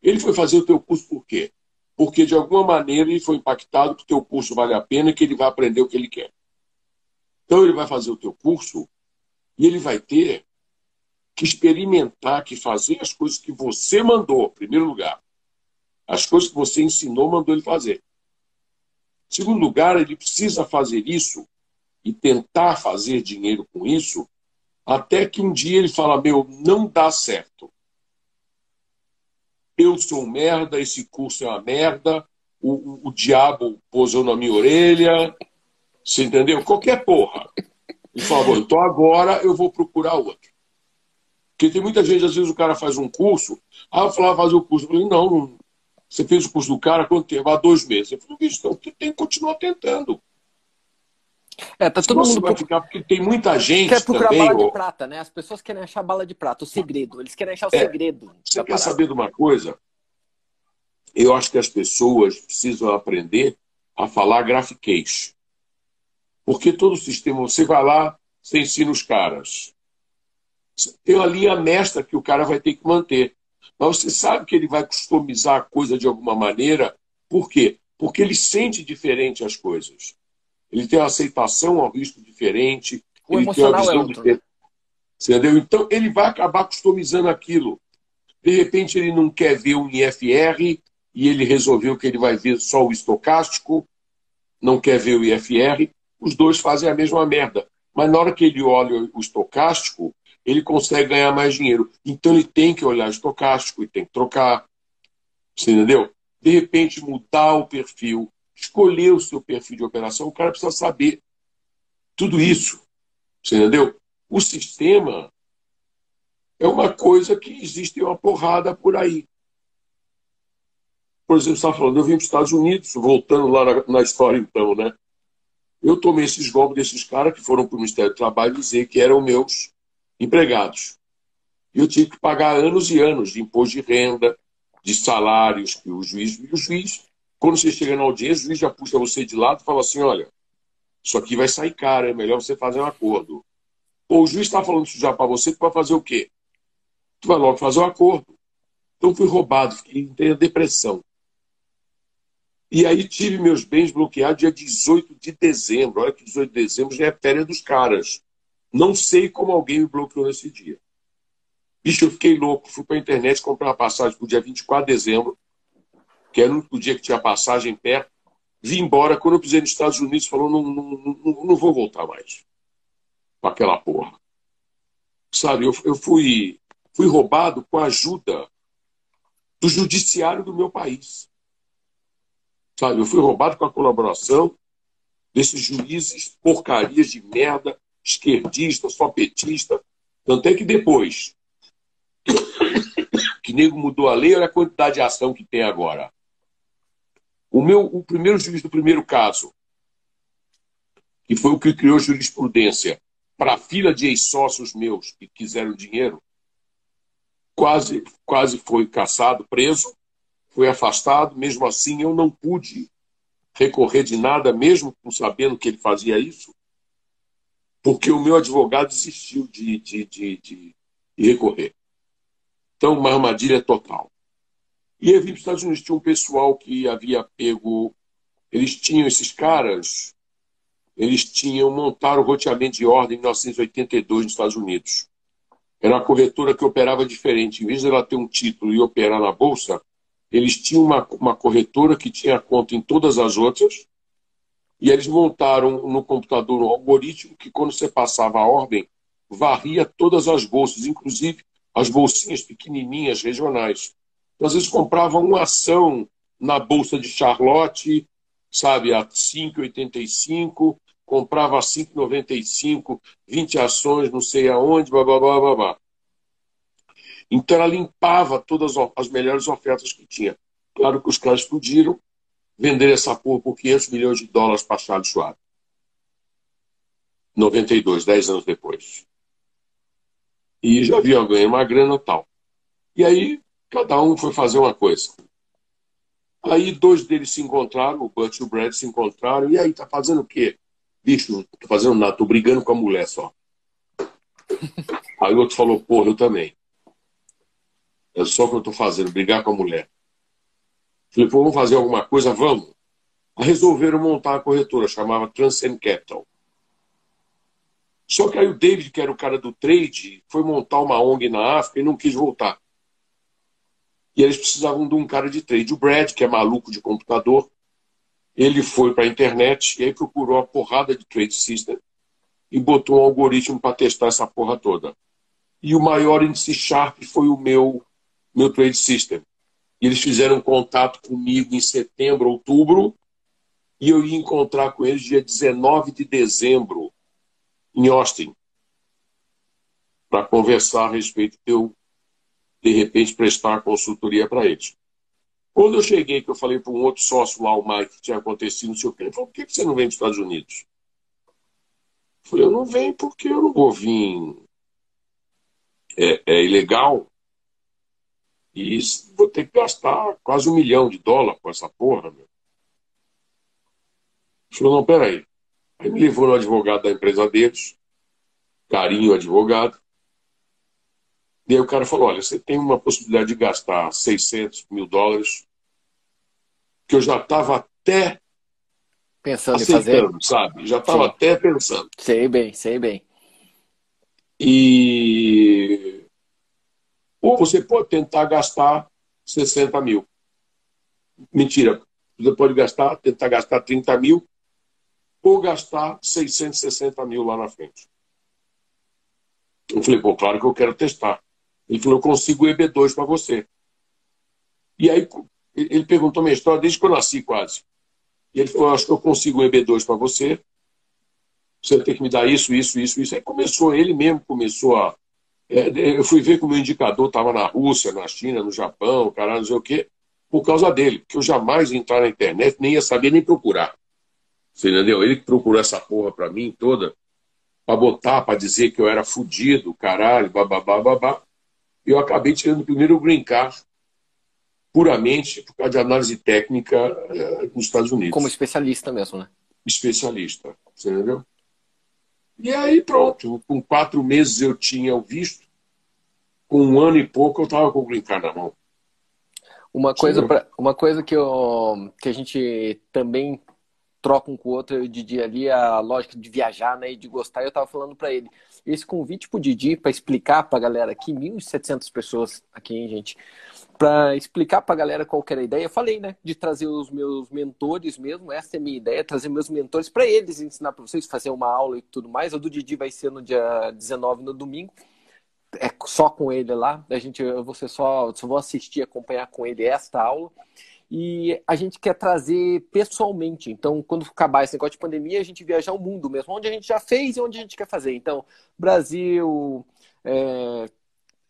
Ele foi fazer o teu curso por quê? Porque, de alguma maneira, ele foi impactado que o teu curso vale a pena e que ele vai aprender o que ele quer. Então, ele vai fazer o teu curso e ele vai ter que experimentar, que fazer as coisas que você mandou, em primeiro lugar. As coisas que você ensinou, mandou ele fazer. Em segundo lugar, ele precisa fazer isso e tentar fazer dinheiro com isso, até que um dia ele fala: Meu, não dá certo. Eu sou um merda, esse curso é uma merda, o, o, o diabo posou na minha orelha. Você entendeu? Qualquer porra. Ele fala: Então agora eu vou procurar outro. Porque tem muita gente, às vezes o cara faz um curso, ah, eu falava fazer o curso. Eu falei: Não, não você fez o curso do cara quanto tempo? Há dois meses. Eu falei: Bicho, então tem que continuar tentando. É, tá todo mundo. Vai ficar, porque tem muita gente. Quer procurar também, bala de prata, né? As pessoas querem achar bala de prata, o segredo. Eles querem achar o é, segredo. Você quer saber de uma coisa? Eu acho que as pessoas precisam aprender a falar grafiquez. Porque todo o sistema, você vai lá, você ensina os caras. Tem uma linha mestra que o cara vai ter que manter. Mas você sabe que ele vai customizar a coisa de alguma maneira. Por quê? Porque ele sente diferente as coisas ele tem uma aceitação ao risco diferente, o ele tem uma visão é outro, diferente. Né? Entendeu? Então, ele vai acabar customizando aquilo. De repente, ele não quer ver um IFR e ele resolveu que ele vai ver só o estocástico, não quer ver o IFR. Os dois fazem a mesma merda. Mas na hora que ele olha o estocástico, ele consegue ganhar mais dinheiro. Então, ele tem que olhar estocástico e tem que trocar. Você entendeu? De repente, mudar o perfil escolher o seu perfil de operação, o cara precisa saber tudo isso. Você entendeu? O sistema é uma coisa que existe uma porrada por aí. Por exemplo, você está falando, eu vim para os Estados Unidos, voltando lá na, na, história então, né? Eu tomei esses golpes desses caras que foram para o Ministério do Trabalho dizer que eram meus empregados. E eu tive que pagar anos e anos de imposto de renda, de salários que o juiz. E o juiz, quando você chega na audiência, o juiz já puxa você de lado e fala assim: olha, isso aqui vai sair caro, é melhor você fazer um acordo. Ou o juiz está falando isso já para você, tu vai fazer o quê? Tu vai logo fazer um acordo. Então fui roubado, fiquei em depressão. E aí tive meus bens bloqueados dia 18 de dezembro. Olha que 18 de dezembro já é férias dos caras. Não sei como alguém me bloqueou nesse dia. Bicho, eu fiquei louco. Fui para a internet comprar uma passagem para o dia 24 de dezembro, que era o único dia que tinha passagem perto. Vim embora. Quando eu pisei nos Estados Unidos, falou: não, não, não, não vou voltar mais com aquela porra. Sabe, eu, eu fui, fui roubado com a ajuda do judiciário do meu país. Sabe, eu fui roubado com a colaboração desses juízes porcarias de merda, esquerdista, só petista. Tanto é que depois que nego mudou a lei, olha a quantidade de ação que tem agora. O meu, o primeiro juiz do primeiro caso, que foi o que criou jurisprudência para a fila de ex-sócios meus que quiseram dinheiro, quase, quase foi caçado, preso, foi afastado. Mesmo assim, eu não pude recorrer de nada, mesmo sabendo que ele fazia isso, porque o meu advogado desistiu de, de, de, de recorrer. Então, uma armadilha total. E eu vim para os Estados Unidos, tinha um pessoal que havia pego. Eles tinham esses caras, eles tinham montaram o roteamento de ordem em 1982 nos Estados Unidos. Era uma corretora que operava diferente. Em vez de ela ter um título e operar na bolsa, eles tinham uma, uma corretora que tinha conta em todas as outras. E eles montaram no computador um algoritmo que, quando você passava a ordem, varria todas as bolsas, inclusive as bolsinhas pequenininhas regionais. Então, às vezes comprava uma ação na bolsa de Charlotte, sabe, a 5,85, comprava a 5,95, 20 ações, não sei aonde, blá, blá, blá, blá, blá. Então ela limpava todas as melhores ofertas que tinha. Claro que os caras explodiram, venderam essa porra por 500 milhões de dólares para Charles Schwab. 92, 10 anos depois e já havia ganho uma grana tal. E aí cada um foi fazer uma coisa. Aí dois deles se encontraram, o Butch e o Brad se encontraram, e aí, tá fazendo o quê? Bicho, tô fazendo nada, tô brigando com a mulher só. Aí o outro falou, porra, eu também. É só o que eu tô fazendo, brigar com a mulher. Falei, pô, vamos fazer alguma coisa? Vamos. Resolveram montar a corretora, chamava Transcend Capital. Só que aí o David, que era o cara do trade, foi montar uma ONG na África e não quis voltar. E eles precisavam de um cara de trade. O Brad, que é maluco de computador, ele foi para a internet e aí procurou a porrada de trade system e botou um algoritmo para testar essa porra toda. E o maior índice Sharp foi o meu, meu trade system. E eles fizeram contato comigo em setembro, outubro, e eu ia encontrar com eles dia 19 de dezembro em Austin para conversar a respeito de eu, de repente, prestar consultoria para eles. Quando eu cheguei, que eu falei para um outro sócio lá, o Mike, que tinha acontecido, não sei o quê, ele falou, por que você não vem para os Estados Unidos? Eu falei, eu não venho porque eu não vou vir é, é ilegal e vou ter que gastar quase um milhão de dólares com essa porra, meu. Ele falou, não, peraí. Aí me levou no advogado da empresa deles, carinho advogado. E aí o cara falou: olha, você tem uma possibilidade de gastar 600 mil dólares, que eu já estava até pensando em fazer, sabe? Já estava até pensando. Sei bem, sei bem. E ou você pode tentar gastar 60 mil. Mentira, você pode gastar, tentar gastar 30 mil ou gastar 660 mil lá na frente. Eu falei, pô, claro que eu quero testar. Ele falou, eu consigo o EB2 para você. E aí ele perguntou minha história desde que eu nasci quase. E ele falou: Acho que eu consigo um EB2 para você. Você tem que me dar isso, isso, isso, isso. Aí começou, ele mesmo começou a. É, eu fui ver que o indicador estava na Rússia, na China, no Japão, caralho, não sei o quê, por causa dele. Que eu jamais ia entrar na internet, nem ia saber nem procurar. Você entendeu? Ele que procurou essa porra para mim toda, para botar, para dizer que eu era fudido, caralho, bababá, babá. E eu acabei tirando primeiro o green card puramente por causa de análise técnica eh, nos Estados Unidos. Como especialista mesmo, né? Especialista, você entendeu? E aí pronto, com quatro meses eu tinha o visto, com um ano e pouco eu estava com o green card na mão. Uma coisa, pra, uma coisa que, eu, que a gente também troca um com o outro, o Didi ali, a lógica de viajar né, e de gostar, eu estava falando para ele. Esse convite pro Didi para explicar para a galera aqui, 1.700 pessoas aqui, hein, gente? Para explicar para a galera qual era a ideia, eu falei, né? De trazer os meus mentores mesmo, essa é a minha ideia, trazer meus mentores para eles ensinar para vocês, fazer uma aula e tudo mais. O do Didi vai ser no dia 19, no domingo é só com ele lá. A gente, você só, só vou assistir, acompanhar com ele esta aula e a gente quer trazer pessoalmente. Então, quando acabar esse negócio de pandemia, a gente viajar o mundo mesmo, onde a gente já fez e onde a gente quer fazer. Então, Brasil, é,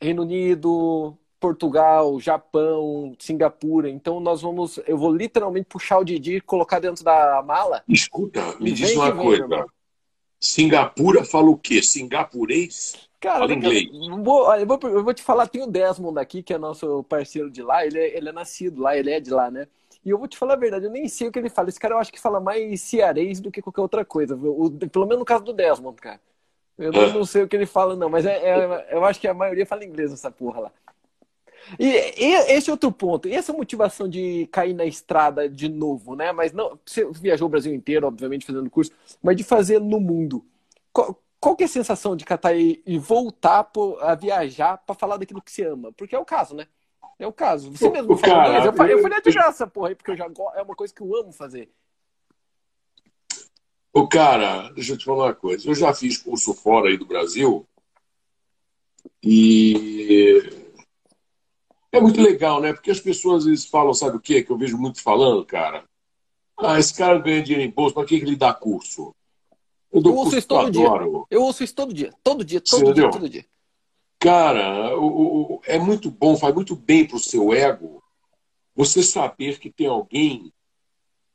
Reino Unido, Portugal, Japão, Singapura. Então, nós vamos. Eu vou literalmente puxar o Didi e colocar dentro da mala. Escuta, me diz uma coisa. Vem, Singapura fala o quê? Singapurês? Cara, Fala inglês. Vou, eu, vou, eu vou te falar, tem o Desmond aqui, que é nosso parceiro de lá, ele é, ele é nascido lá, ele é de lá, né? E eu vou te falar a verdade, eu nem sei o que ele fala. Esse cara eu acho que fala mais cearês do que qualquer outra coisa. O, pelo menos no caso do Desmond, cara. Eu não, não sei o que ele fala, não, mas é, é, eu acho que a maioria fala inglês nessa porra lá. E, e, esse é outro ponto. E essa motivação de cair na estrada de novo, né? Mas não. Você viajou o Brasil inteiro, obviamente, fazendo curso, mas de fazer no mundo. Qual, qual que é a sensação de catar e, e voltar a viajar para falar daquilo que você ama? Porque é o caso, né? É o caso. Você mesmo o cara. Eu, eu falei de graça, porra, porque eu já, é uma coisa que eu amo fazer. O cara, deixa eu te falar uma coisa. Eu já fiz curso fora aí do Brasil e é muito legal, né? Porque as pessoas às vezes falam, sabe o quê? Que eu vejo muito falando, cara. Ah, esse cara ganha dinheiro em bolsa, para que, que ele dá curso? Eu, eu ouço isso todo dia. Eu ouço isso todo dia. Todo dia, todo dia, todo dia. Cara, o, o, é muito bom, faz muito bem para o seu ego você saber que tem alguém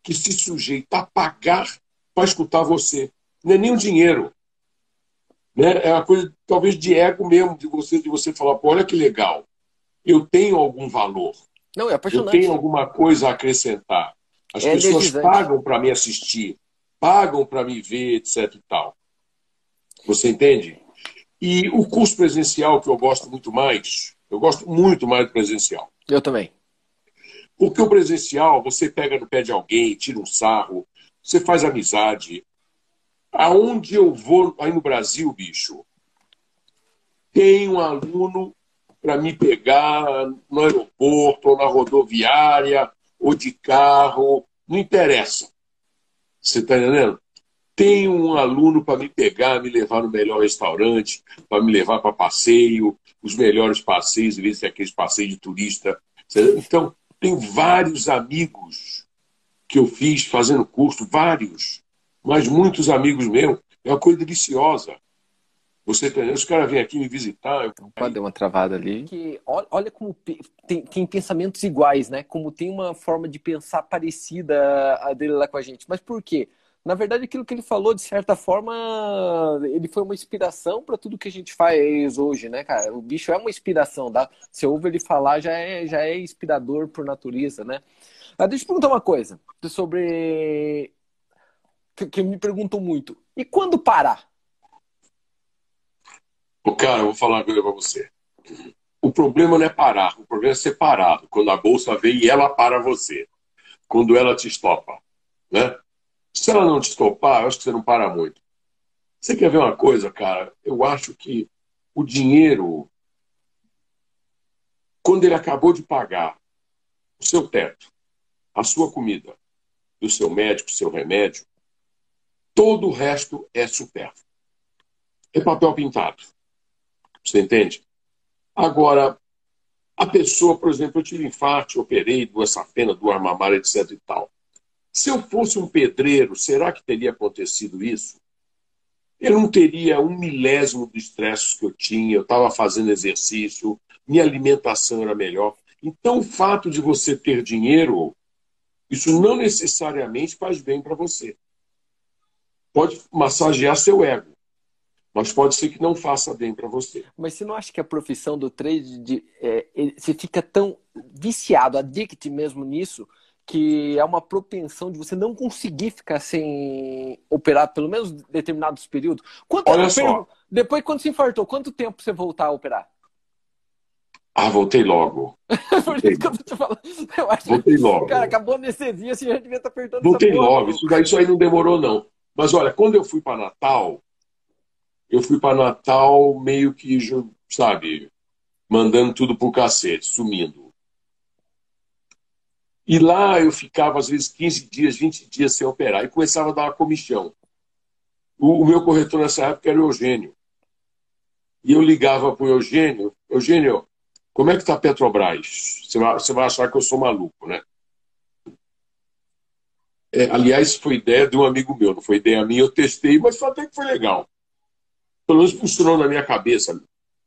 que se sujeita a pagar para escutar você. Não é nem o dinheiro. Né? É uma coisa, talvez, de ego mesmo, de você, de você falar, Pô, olha que legal, eu tenho algum valor. Não, é apaixonante. Eu tenho alguma coisa a acrescentar. As é pessoas pagam para me assistir pagam para me ver, etc. e tal. Você entende? E o curso presencial que eu gosto muito mais, eu gosto muito mais do presencial. Eu também. Porque o presencial, você pega no pé de alguém, tira um sarro, você faz amizade. Aonde eu vou aí no Brasil, bicho, tem um aluno para me pegar no aeroporto, ou na rodoviária, ou de carro, não interessa. Você está entendendo? Tem um aluno para me pegar, me levar no melhor restaurante, para me levar para passeio, os melhores passeios, em vez de aqueles passeios de turista. Então, tenho vários amigos que eu fiz fazendo curso, vários, mas muitos amigos meus. É uma coisa deliciosa. Você entendeu? Os caras vêm aqui me visitar. Eu... Pode dar uma travada ali. Que, olha como tem, tem, pensamentos iguais, né? Como tem uma forma de pensar parecida a dele lá com a gente. Mas por quê? Na verdade, aquilo que ele falou, de certa forma, ele foi uma inspiração para tudo que a gente faz hoje, né, cara? O bicho é uma inspiração, tá? Você ouve ele falar, já é, já é inspirador por natureza, né? Ah, deixa eu perguntar uma coisa sobre. Que, que me perguntam muito. E quando parar? Cara, eu vou falar uma coisa para você. O problema não é parar, o problema é ser parado. Quando a bolsa vem e ela para você. Quando ela te estopa. Né? Se ela não te estopar, eu acho que você não para muito. Você quer ver uma coisa, cara? Eu acho que o dinheiro, quando ele acabou de pagar o seu teto, a sua comida, o seu médico, o seu remédio, todo o resto é supérfluo. É papel pintado. Você entende? Agora, a pessoa, por exemplo, eu tive infarto, operei duas safenas, duas mamárias, etc e tal. Se eu fosse um pedreiro, será que teria acontecido isso? Eu não teria um milésimo dos estresses que eu tinha, eu estava fazendo exercício, minha alimentação era melhor. Então, o fato de você ter dinheiro, isso não necessariamente faz bem para você. Pode massagear seu ego, mas pode ser que não faça bem para você. Mas você não acha que a profissão do trade, de, é, você fica tão viciado, addict mesmo nisso, que é uma propensão de você não conseguir ficar sem operar pelo menos determinados períodos. Quanto Olha só. Depois, quando se infartou, quanto tempo você voltar a operar? Ah, voltei logo. Por isso que eu tô te falando. Eu acho voltei logo. Cara, acabou a anestesia, você já devia estar tá apertando Voltei logo. Isso, daí, isso aí não demorou, não. Mas olha, quando eu fui para Natal, eu fui para Natal meio que, sabe, mandando tudo pro cacete, sumindo. E lá eu ficava, às vezes, 15 dias, 20 dias sem operar. E começava a dar uma comichão. O, o meu corretor nessa época era o Eugênio. E eu ligava para o Eugênio. Eugênio, como é que está a Petrobras? Você vai, você vai achar que eu sou maluco, né? É, aliás, foi ideia de um amigo meu, não foi ideia minha. Eu testei, mas até que foi legal. Pelo menos funcionou na minha cabeça.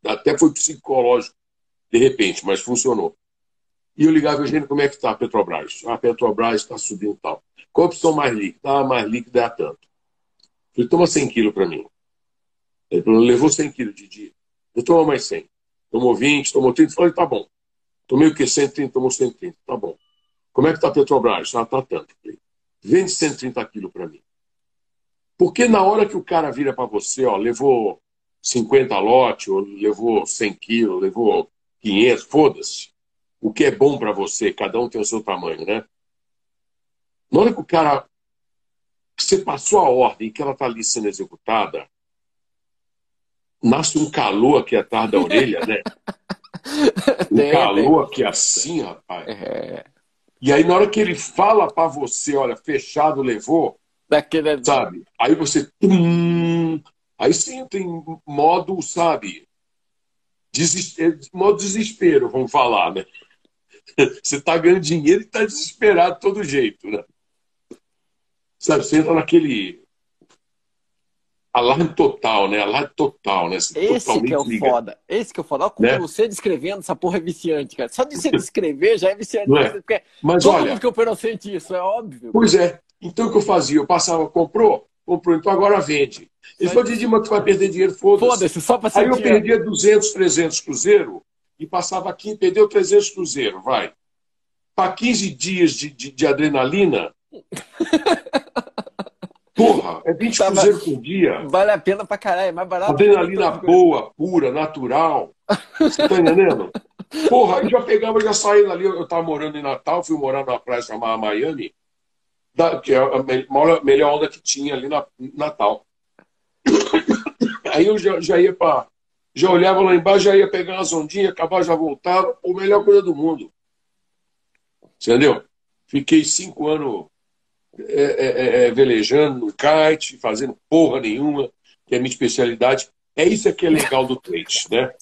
Até foi psicológico, de repente, mas funcionou. E eu ligava, Eugênio, como é que está a Petrobras? Ah, a Petrobras está subindo tal. Qual a opção mais líquida? Ah, mais líquida é a tanto. Falei, toma 100 quilos para mim. Ele falou, levou 100 quilos de dia. Eu tomo mais 100. Tomou 20, tomou 30. Eu falei, tá bom. Tomei o quê? 130, tomou 130. Tá bom. Como é que está a Petrobras? Ah, tá tanto. falei, vende 130 quilos para mim. Porque na hora que o cara vira para você, ó, levou 50 lotes, ou levou 100 quilos, levou 500, foda-se o que é bom para você, cada um tem o seu tamanho, né? Na hora que o cara. Você passou a ordem que ela está ali sendo executada, nasce um calor aqui atrás da orelha, né? Um é, calor aqui assim, rapaz. É. E aí, na hora que ele fala para você, olha, fechado levou, Daquele... sabe? Aí você. Tum, aí sim tem modo, sabe? Desespero, modo desespero, vamos falar, né? Você está ganhando dinheiro e está desesperado de todo jeito, né? Sabe, você entra naquele alarme total, né? Alarme total, né? Você Esse que é o liga. foda. Esse que é o foda. Olha como né? você descrevendo essa porra é viciante, cara. Só de você descrever já é viciante. Não é? Porque Mas todo olha, mundo que operou sente isso, é óbvio. Pois é. Então o que eu fazia? Eu passava, comprou? Comprou, então agora vende. Ele falou, Didi, mas tu vai perder dinheiro, foda-se. Foda-se, só para Aí eu perdia 200, 300 cruzeiro e passava aqui, perdeu 300 cruzeiro, vai. Para 15 dias de, de, de adrenalina. Porra, é 20 tá, cruzeiros por dia. Vale a pena pra caralho, é mais barato. Adrenalina boa, pura, natural. Você tá entendendo? Porra, aí já pegava, já saía dali. Eu tava morando em Natal, fui morar numa praia chamada Miami, da, que é a melhor, melhor onda que tinha ali na Natal. Aí eu já, já ia para já olhava lá embaixo, já ia pegar umas ondinhas, acabar, já voltava. O melhor coisa do mundo. Entendeu? Fiquei cinco anos é, é, é, é, velejando no kite, fazendo porra nenhuma, que é minha especialidade. É isso que é legal do trade, né?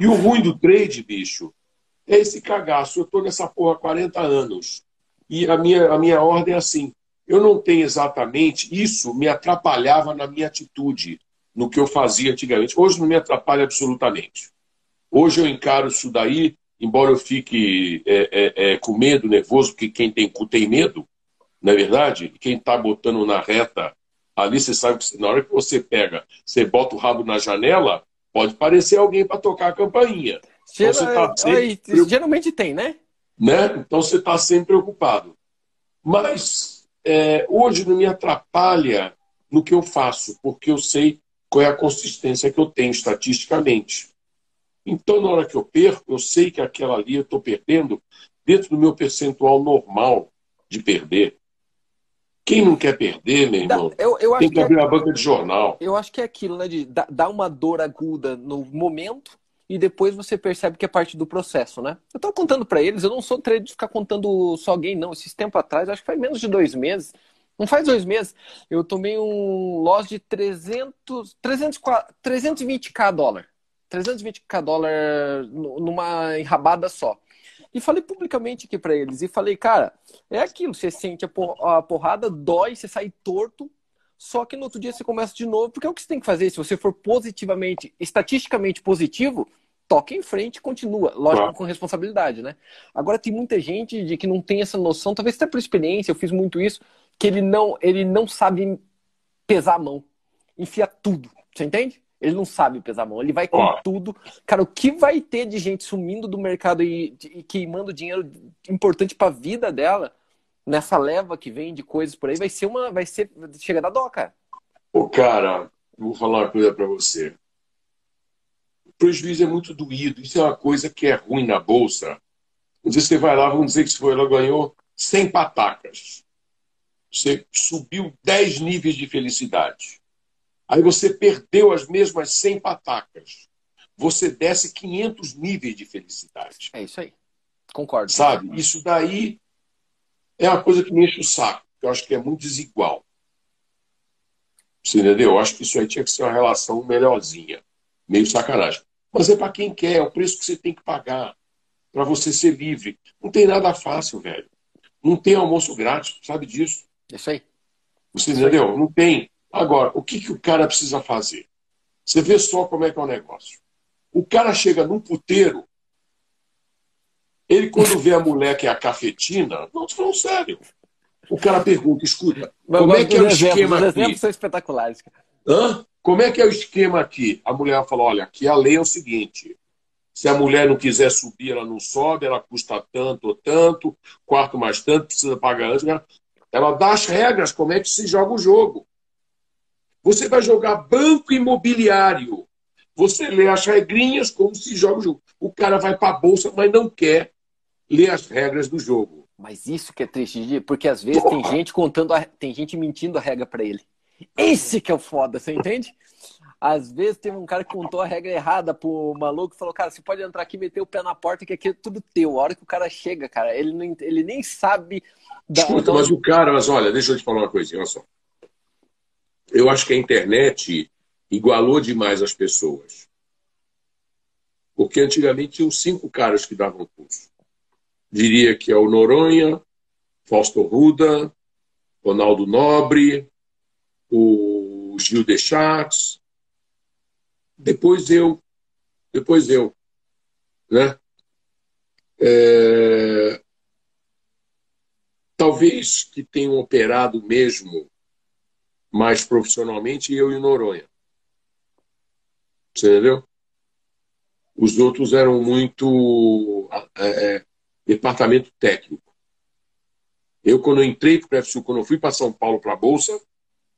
E o ruim do trade, bicho, é esse cagaço. Eu tô nessa porra há 40 anos. E a minha, a minha ordem é assim. Eu não tenho exatamente. Isso me atrapalhava na minha atitude no que eu fazia antigamente. Hoje não me atrapalha absolutamente. Hoje eu encaro isso daí, embora eu fique é, é, é, com medo, nervoso, porque quem tem cu tem medo, não é verdade? Quem está botando na reta ali, você sabe que na hora que você pega, você bota o rabo na janela, pode parecer alguém para tocar a campainha. Então, tá sempre... Geralmente tem, né? Né? Então você está sempre preocupado. Mas é, hoje não me atrapalha no que eu faço, porque eu sei qual é a consistência que eu tenho estatisticamente. Então, na hora que eu perco, eu sei que aquela ali eu estou perdendo dentro do meu percentual normal de perder. Quem não quer perder, meu irmão, eu, eu tem que, que abrir é, a banca de jornal. Eu acho que é aquilo, né? De dar uma dor aguda no momento e depois você percebe que é parte do processo, né? Eu estou contando para eles, eu não sou trader de ficar contando só alguém, não. Esses tempo atrás, acho que faz menos de dois meses, não faz dois meses, eu tomei um loss de 300, 300, 320k dólar. 320k dólar numa enrabada só. E falei publicamente aqui para eles. E falei, cara, é aquilo. Você sente a porrada, dói, você sai torto. Só que no outro dia você começa de novo. Porque é o que você tem que fazer. Se você for positivamente, estatisticamente positivo, toca em frente e continua. Lógico, com responsabilidade, né? Agora tem muita gente de que não tem essa noção, talvez até por experiência, eu fiz muito isso, que ele não, ele não sabe pesar a mão. Enfia tudo. Você entende? Ele não sabe pesar a mão, ele vai com tudo. Cara, o que vai ter de gente sumindo do mercado e, e queimando dinheiro importante para a vida dela nessa leva que vem de coisas por aí vai ser uma. Vai ser. Chega da dó, cara. Ô, cara, vou falar uma coisa para você. O prejuízo é muito doído. Isso é uma coisa que é ruim na bolsa. Você vai lá, vamos dizer que você ela ganhou 100 patacas. Você subiu 10 níveis de felicidade. Aí você perdeu as mesmas 100 patacas. Você desce 500 níveis de felicidade. É isso aí. Concordo. Sabe? Isso daí é uma coisa que me enche o saco. Eu acho que é muito desigual. Você entendeu? Eu acho que isso aí tinha que ser uma relação melhorzinha. Meio sacanagem. Mas é para quem quer, é o preço que você tem que pagar para você ser livre. Não tem nada fácil, velho. Não tem almoço grátis, sabe disso? Isso aí. Você entendeu? Não tem. Agora, o que, que o cara precisa fazer? Você vê só como é que é o negócio. O cara chega num puteiro, ele quando vê a mulher que é a cafetina, não, tô falando sério. O cara pergunta, escuta, Mas, como é que é o exemplos, esquema aqui? Os exemplos são espetaculares. Hã? Como é que é o esquema aqui? A mulher fala, olha, aqui a lei é o seguinte, se a mulher não quiser subir, ela não sobe, ela custa tanto ou tanto, quarto mais tanto, precisa pagar antes. Ela dá as regras, como é que se joga o jogo. Você vai jogar banco imobiliário. Você lê as regrinhas como se joga o jogo. O cara vai para a bolsa, mas não quer ler as regras do jogo. Mas isso que é triste, porque às vezes Porra. tem gente contando, a... tem gente mentindo a regra para ele. Esse que é o foda, você entende? Às vezes teve um cara que contou a regra errada pro maluco e falou, cara, você pode entrar aqui e meter o pé na porta que aqui é tudo teu. A hora que o cara chega, cara, ele, não, ele nem sabe... Da... Escuta, mas o cara, mas olha, deixa eu te falar uma coisinha, olha só. Eu acho que a internet igualou demais as pessoas. Porque antigamente tinham cinco caras que davam curso. Diria que é o Noronha, Fausto Ruda, Ronaldo Nobre, o Gil Deschamps, depois eu, depois eu, né? É... Talvez que tenham operado mesmo mais profissionalmente, eu e Noronha. Você entendeu? Os outros eram muito é, é, departamento técnico. Eu, quando entrei para o FSU, quando eu fui para São Paulo para a Bolsa,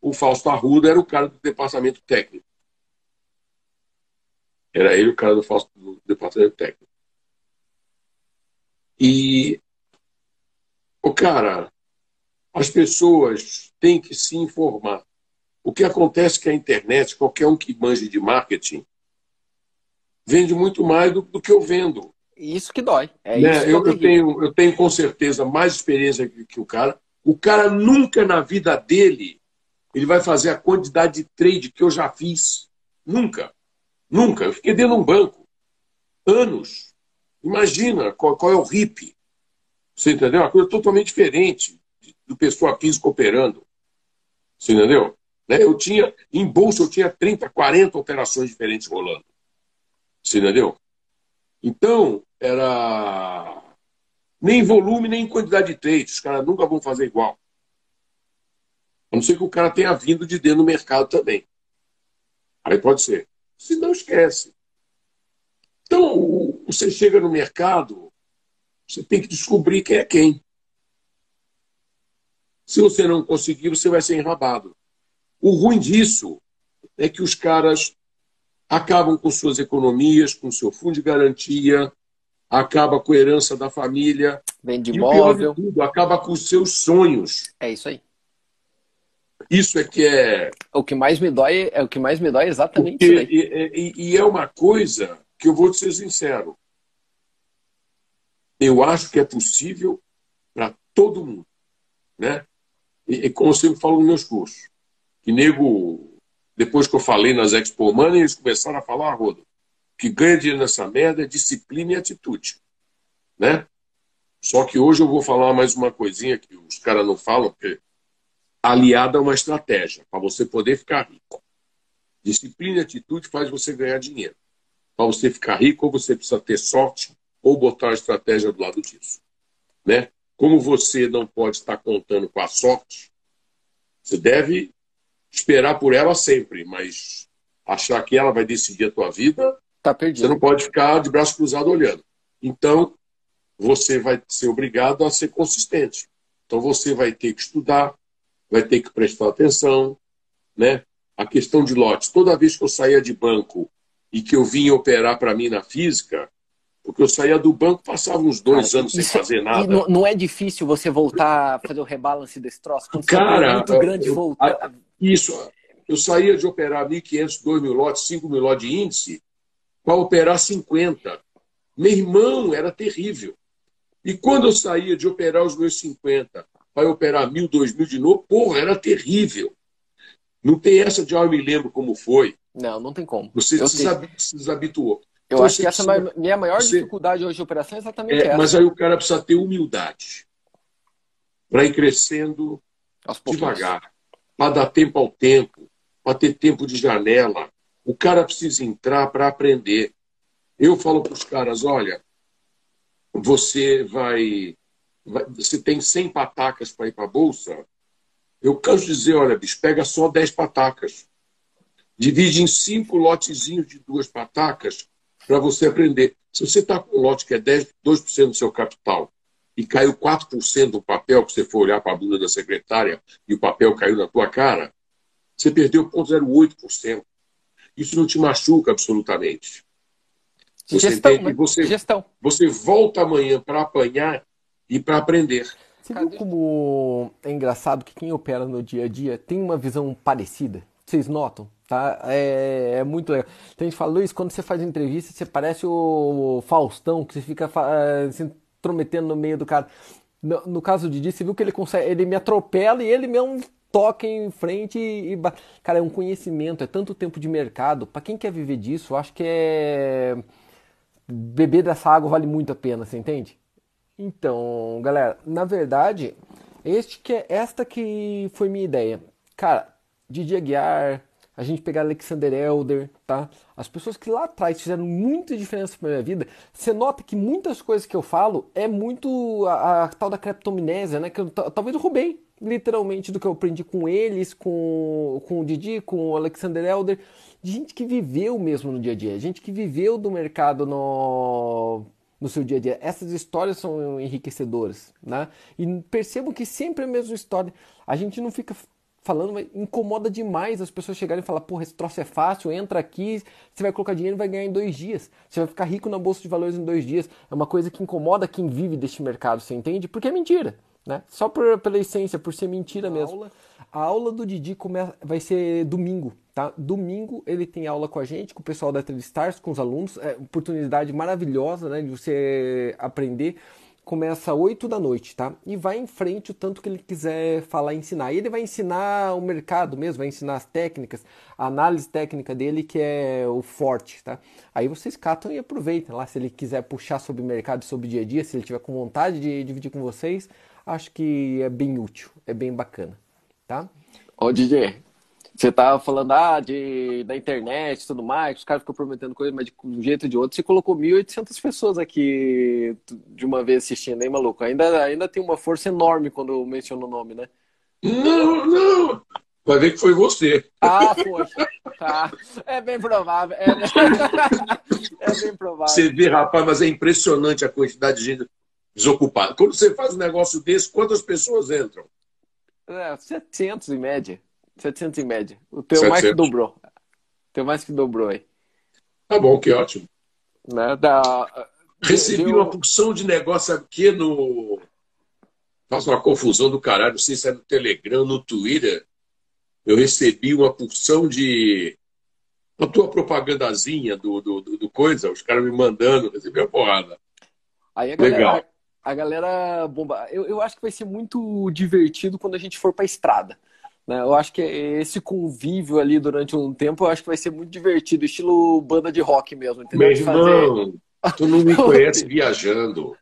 o Fausto Arruda era o cara do departamento técnico. Era ele o cara do, Fausto, do departamento técnico. E, o cara, as pessoas têm que se informar. O que acontece é que a internet, qualquer um que manje de marketing, vende muito mais do, do que eu vendo. Isso que dói. É né? isso eu, eu, tenho, eu tenho com certeza mais experiência que, que o cara. O cara nunca na vida dele ele vai fazer a quantidade de trade que eu já fiz. Nunca. Nunca. Eu fiquei dentro de um banco. Anos. Imagina qual, qual é o RIP. Você entendeu? Uma coisa totalmente diferente do pessoa física operando. Você entendeu? Né? Eu tinha, em bolsa, eu tinha 30, 40 operações diferentes rolando. Você entendeu? Então, era nem volume, nem quantidade de trades. Os caras nunca vão fazer igual. A não ser que o cara tenha vindo de dentro do mercado também. Aí pode ser. Se não, esquece. Então, você chega no mercado, você tem que descobrir quem é quem. Se você não conseguir, você vai ser enrabado. O ruim disso é que os caras acabam com suas economias, com seu fundo de garantia, acaba com a herança da família. Vende imóvel. Tudo, acaba com os seus sonhos. É isso aí. Isso é que é. O que mais me dói é o que mais me dói é exatamente Porque, isso. E, e, e é uma coisa que eu vou te ser sincero. Eu acho que é possível para todo mundo, né? E, e como eu sempre falo nos meus cursos, que nego, depois que eu falei nas Expo Money, eles começaram a falar, Rodo, que ganha dinheiro nessa merda é disciplina e atitude, né? Só que hoje eu vou falar mais uma coisinha que os caras não falam, porque aliada a uma estratégia, para você poder ficar rico. Disciplina e atitude faz você ganhar dinheiro. Para você ficar rico, ou você precisa ter sorte, ou botar a estratégia do lado disso. Né? Como você não pode estar contando com a sorte, você deve esperar por ela sempre, mas achar que ela vai decidir a tua vida, tá perdido. você não pode ficar de braço cruzado olhando. Então, você vai ser obrigado a ser consistente. Então, você vai ter que estudar, vai ter que prestar atenção, né? A questão de lotes. Toda vez que eu saía de banco e que eu vinha operar para mim na física, porque eu saía do banco, passava uns dois Cara, anos sem é fazer nada. Não, não, é difícil você voltar a fazer o rebalance desse troço? Quando Cara, é muito grande, eu, voltar. Isso. Eu saía de operar 1.500, 2.000 lotes, 5.000 lotes de índice, para operar 50. Meu irmão, era terrível. E quando eu saía de operar os meus 50 vai operar mil, dois mil de novo, porra, era terrível. Não tem essa de, ah, eu me lembro como foi. Não, não tem como. Você eu se, se desabituou. Eu então, acho que essa precisa... é a minha maior você... dificuldade hoje de operação é exatamente é, essa. Mas aí o cara precisa ter humildade para ir crescendo devagar, para dar tempo ao tempo, para ter tempo de janela. O cara precisa entrar para aprender. Eu falo para os caras, olha, você vai você tem 100 patacas para ir para a bolsa, eu canso de dizer, olha, bicho, pega só 10 patacas. Divide em cinco lotezinhos de duas patacas para você aprender. Se você está com um lote que é 10, 2% do seu capital e caiu 4% do papel que você for olhar para a bunda da secretária e o papel caiu na tua cara, você perdeu 0,08%. Isso não te machuca absolutamente. Você gestão, entende? Você, gestão. você volta amanhã para apanhar e para aprender. Você viu como é engraçado que quem opera no dia a dia tem uma visão parecida? Vocês notam? Tá? É, é muito legal. Então a gente fala, Luiz, quando você faz entrevista, você parece o Faustão, que você fica se intrometendo no meio do cara. No, no caso Didi, você viu que ele consegue, ele me atropela e ele mesmo toca em frente e, e cara, é um conhecimento, é tanto tempo de mercado. Para quem quer viver disso, eu acho que é beber dessa água vale muito a pena, você entende? Então, galera, na verdade, este que é, esta que foi minha ideia. Cara, Didi Aguiar, a gente pegar Alexander Elder, tá? As pessoas que lá atrás fizeram muita diferença para minha vida, você nota que muitas coisas que eu falo é muito a, a tal da creptomnésia, né? Que eu, talvez eu roubei literalmente do que eu aprendi com eles, com, com o Didi, com o Alexander Elder, de gente que viveu mesmo no dia a dia, gente que viveu do mercado no no seu dia a dia. Essas histórias são enriquecedoras, né? E percebam que sempre a mesma história. A gente não fica falando, mas incomoda demais as pessoas chegarem e falar, porra, esse troço é fácil, entra aqui, você vai colocar dinheiro e vai ganhar em dois dias. Você vai ficar rico na bolsa de valores em dois dias. É uma coisa que incomoda quem vive deste mercado, você entende? Porque é mentira. Né? Só por, pela essência, por ser mentira mesmo. A aula, a aula do Didi começa, vai ser domingo, tá? Domingo ele tem aula com a gente, com o pessoal da Stars, com os alunos. É oportunidade maravilhosa, né, de você aprender. Começa às 8 da noite, tá? E vai em frente o tanto que ele quiser falar e ensinar. E ele vai ensinar o mercado mesmo, vai ensinar as técnicas, a análise técnica dele, que é o forte, tá? Aí vocês catam e aproveitam lá. Se ele quiser puxar sobre o mercado, sobre o dia a dia, se ele tiver com vontade de dividir com vocês, acho que é bem útil, é bem bacana, tá? Ô, DJ, você tava falando ah, de, da internet e tudo mais, os caras ficam prometendo coisa, mas de um jeito ou de outro, você colocou 1.800 pessoas aqui de uma vez assistindo, hein, maluco? Ainda, ainda tem uma força enorme quando eu menciono o nome, né? Não, não! Vai ver que foi você. Ah, poxa. Tá. É bem provável. É, é bem provável. Você vê, rapaz, mas é impressionante a quantidade de gente desocupada. Quando você faz um negócio desse, quantas pessoas entram? É, 700 em média. 700 em média. O teu 700. mais que dobrou. O teu mais que dobrou aí. Tá bom, que ótimo. Né? Da... Recebi Deu... uma porção de negócio aqui no. Faz uma confusão do caralho, não sei se é no Telegram, no Twitter. Eu recebi uma porção de. A tua propagandazinha do, do, do, do coisa, os caras me mandando, recebi a porrada. Aí a galera, Legal a galera bomba. Eu, eu acho que vai ser muito divertido quando a gente for para a estrada. Né? Eu acho que esse convívio ali durante um tempo, eu acho que vai ser muito divertido, estilo banda de rock mesmo, entendeu? Meu irmão, Tu não me conhece viajando.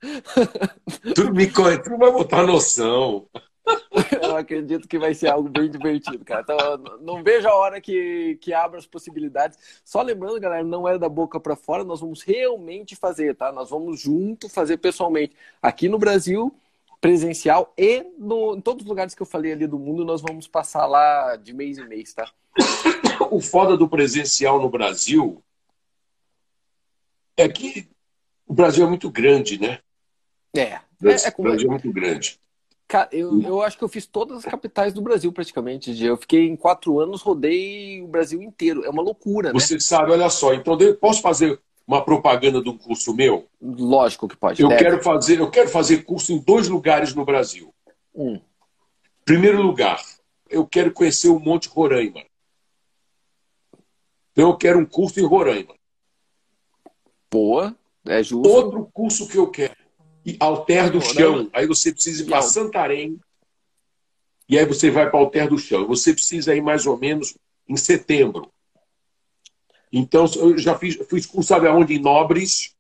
Tu não me conhece, tu não vai botar noção. Eu acredito que vai ser algo bem divertido, cara. Então, não vejo a hora que, que abra as possibilidades. Só lembrando, galera, não é da boca para fora, nós vamos realmente fazer, tá? Nós vamos junto fazer pessoalmente. Aqui no Brasil, presencial e no, em todos os lugares que eu falei ali do mundo, nós vamos passar lá de mês em mês, tá? O foda do presencial no Brasil é que o Brasil é muito grande, né? É. é, é o Brasil é muito grande. Cara, eu, eu acho que eu fiz todas as capitais do Brasil, praticamente. Eu fiquei em quatro anos, rodei o Brasil inteiro. É uma loucura, né? Você sabe, olha só. Então, posso fazer uma propaganda de um curso meu? Lógico que pode. Eu quero fazer, eu quero fazer curso em dois lugares no Brasil. Um. Primeiro lugar, eu quero conhecer o Monte Roraima. Então, eu quero um curso em Roraima. Boa, é justo. Outro curso que eu quero e Alter do Chão. Aí você precisa ir para Santarém. E aí você vai para Alter do Chão. Você precisa ir mais ou menos em setembro. Então, eu já fiz, fiz curso, sabe aonde? Em Nobres.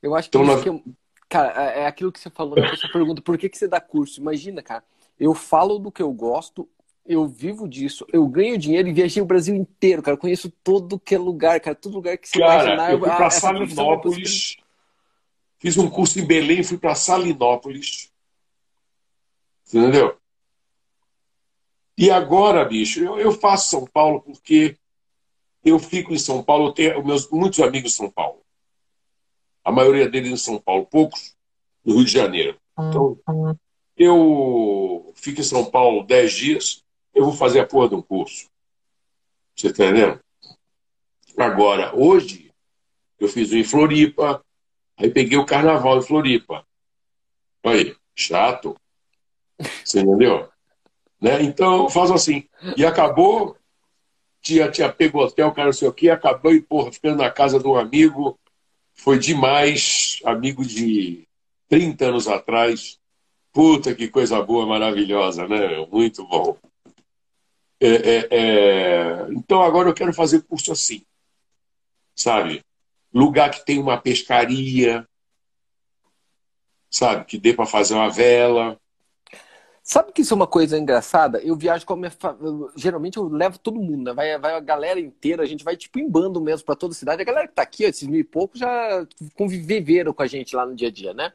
Eu acho que, então, nós... que eu... cara, é, é aquilo que você falou, né? Você pergunta por que, que você dá curso. Imagina, cara, eu falo do que eu gosto, eu vivo disso, eu ganho dinheiro e viajei o Brasil inteiro, cara. Eu conheço todo que é lugar, cara. Todo lugar que você cara, imaginar. Eu fui pra Salinópolis, Fiz um curso em Belém, fui para Salinópolis. Entendeu? E agora, bicho, eu, eu, faço São Paulo porque eu fico em São Paulo, eu tenho meus, muitos amigos em São Paulo. A maioria deles em São Paulo, poucos no Rio de Janeiro. Então, eu fico em São Paulo dez dias, eu vou fazer a porra de um curso. Você está entendendo? Agora, hoje, eu fiz um em Floripa, Aí peguei o carnaval em Floripa. Aí, chato. Você entendeu? Né? Então, faz assim. E acabou, tia, tia pegou hotel, cara, não sei o quê, acabou e, porra, ficando na casa de um amigo. Foi demais, amigo de 30 anos atrás. Puta, que coisa boa, maravilhosa, né? Muito bom. É, é, é... Então agora eu quero fazer curso assim, sabe? lugar que tem uma pescaria, sabe, que dê para fazer uma vela. Sabe que isso é uma coisa engraçada? Eu viajo com a minha família. Geralmente eu levo todo mundo, né? Vai, vai a galera inteira, a gente vai tipo em bando mesmo para toda a cidade. A galera que tá aqui, esses mil e poucos, já conviveram com a gente lá no dia a dia, né?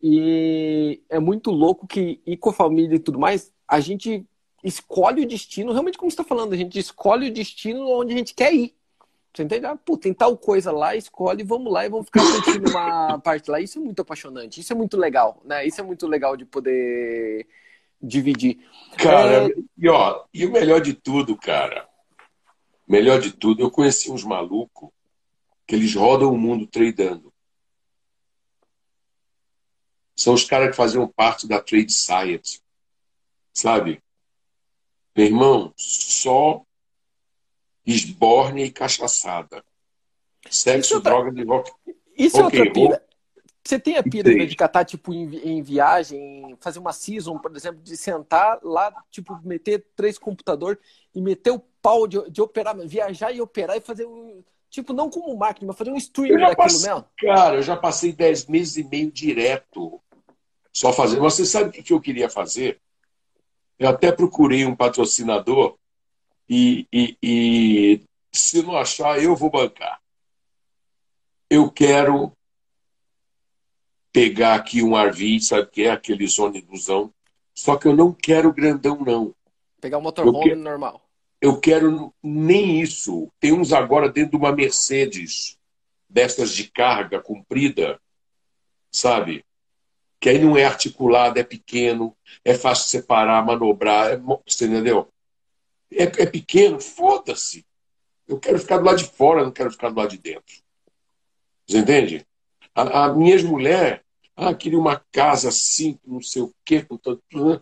E é muito louco que ir com a família e tudo mais, a gente escolhe o destino, realmente como você está falando, a gente escolhe o destino onde a gente quer ir. Você entende? Ah, pô, tem tal coisa lá, escolhe, vamos lá e vamos ficar curtindo uma parte lá. Isso é muito apaixonante, isso é muito legal, né? Isso é muito legal de poder dividir. Cara, é... e ó, e o melhor de tudo, cara, melhor de tudo, eu conheci uns malucos que eles rodam o mundo tradando. São os caras que faziam parte da Trade Science, sabe? Meu irmão, só esborne e cachaçada. Sexo, outra... droga de rock. Isso é outra pira. Você tem a pira de catar, tipo, em, em, viagem, fazer uma season, por exemplo, de sentar lá, tipo, meter três computadores e meter o pau de, de operar, viajar e operar e fazer um. Tipo, não como marketing, mas fazer um stream daquilo passei, mesmo? Cara, eu já passei dez meses e meio direto só fazendo. Você sabe o que eu queria fazer? Eu até procurei um patrocinador e, e, e se não achar, eu vou bancar. Eu quero pegar aqui um RV, sabe que é? Aqueles ônibusão. Só que eu não quero grandão, não. Pegar um motorhome que... normal. Eu quero nem isso. Tem uns agora dentro de uma Mercedes, dessas de carga comprida, sabe? Que aí não é articulado, é pequeno, é fácil separar, manobrar, é... você entendeu? é, é pequeno, foda-se. Eu quero ficar do lado de fora, não quero ficar do lado de dentro. Você entende? A, a minha ex-mulher ah, queria uma casa assim, não sei o quê, com tanto, né?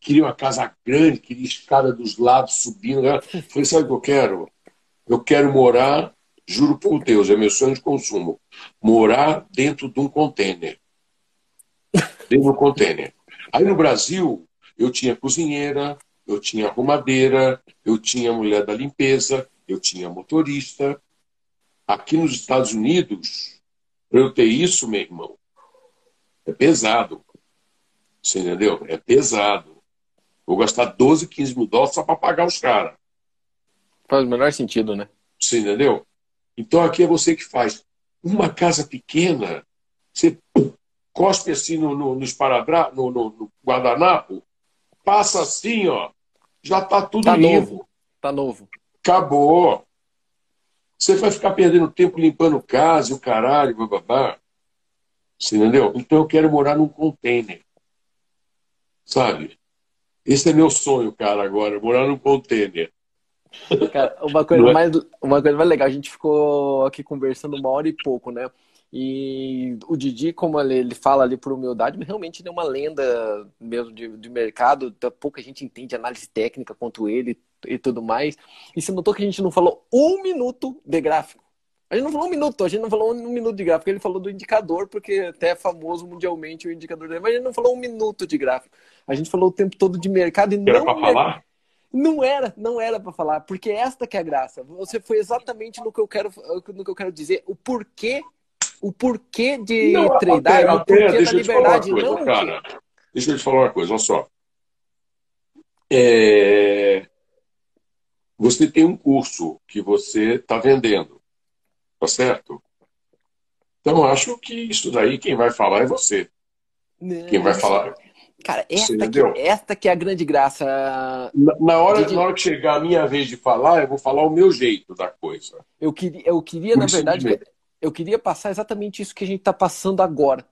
queria uma casa grande, queria escada dos lados subindo. Eu falei, sabe o que eu quero? Eu quero morar, juro por Deus, é meu sonho de consumo, morar dentro de um container. Dentro de um container. Aí no Brasil, eu tinha cozinheira, eu tinha arrumadeira, eu tinha mulher da limpeza, eu tinha motorista. Aqui nos Estados Unidos, para eu ter isso, meu irmão, é pesado. Você entendeu? É pesado. Vou gastar 12, 15 mil dólares só para pagar os caras. Faz o menor sentido, né? Você entendeu? Então aqui é você que faz. Uma casa pequena, você cospe assim no, no, no, esparadrapo, no, no, no guardanapo, passa assim, ó, já tá tudo tá limpo. Novo. Tá novo. Acabou. Você vai ficar perdendo tempo limpando casa e o caralho, bababá. Você entendeu? Então eu quero morar num container. Sabe? Esse é meu sonho, cara, agora, morar num container. Cara, uma coisa, é? mais, uma coisa mais legal, a gente ficou aqui conversando uma hora e pouco, né? E o Didi, como ele, ele fala ali por humildade, realmente é uma lenda mesmo de, de mercado, pouca gente entende análise técnica quanto ele e tudo mais. E se notou que a gente não falou um minuto de gráfico. A gente não falou um minuto, a gente não falou um minuto de gráfico, ele falou do indicador, porque até é famoso mundialmente o indicador dele, mas a gente não falou um minuto de gráfico. A gente falou o tempo todo de mercado e Era não. pra falar? Não era, não era para falar, porque esta que é a graça. Você foi exatamente no que eu quero, no que eu quero dizer, o porquê, o porquê de Não, treinar, até- o porquê até, da liberdade, coisa, não cara. Deixa eu te falar uma coisa, olha só. É, Você tem um curso que você está vendendo, tá certo? Então, acho que isso daí quem vai falar é você. Quem vai Não, falar. Cara, esta que, entendeu? esta que é a grande graça. Na na hora, Didi- na hora que chegar a minha vez de falar, eu vou falar o meu jeito da coisa. Eu queria, eu queria Por na verdade, mesmo. eu queria passar exatamente isso que a gente está passando agora.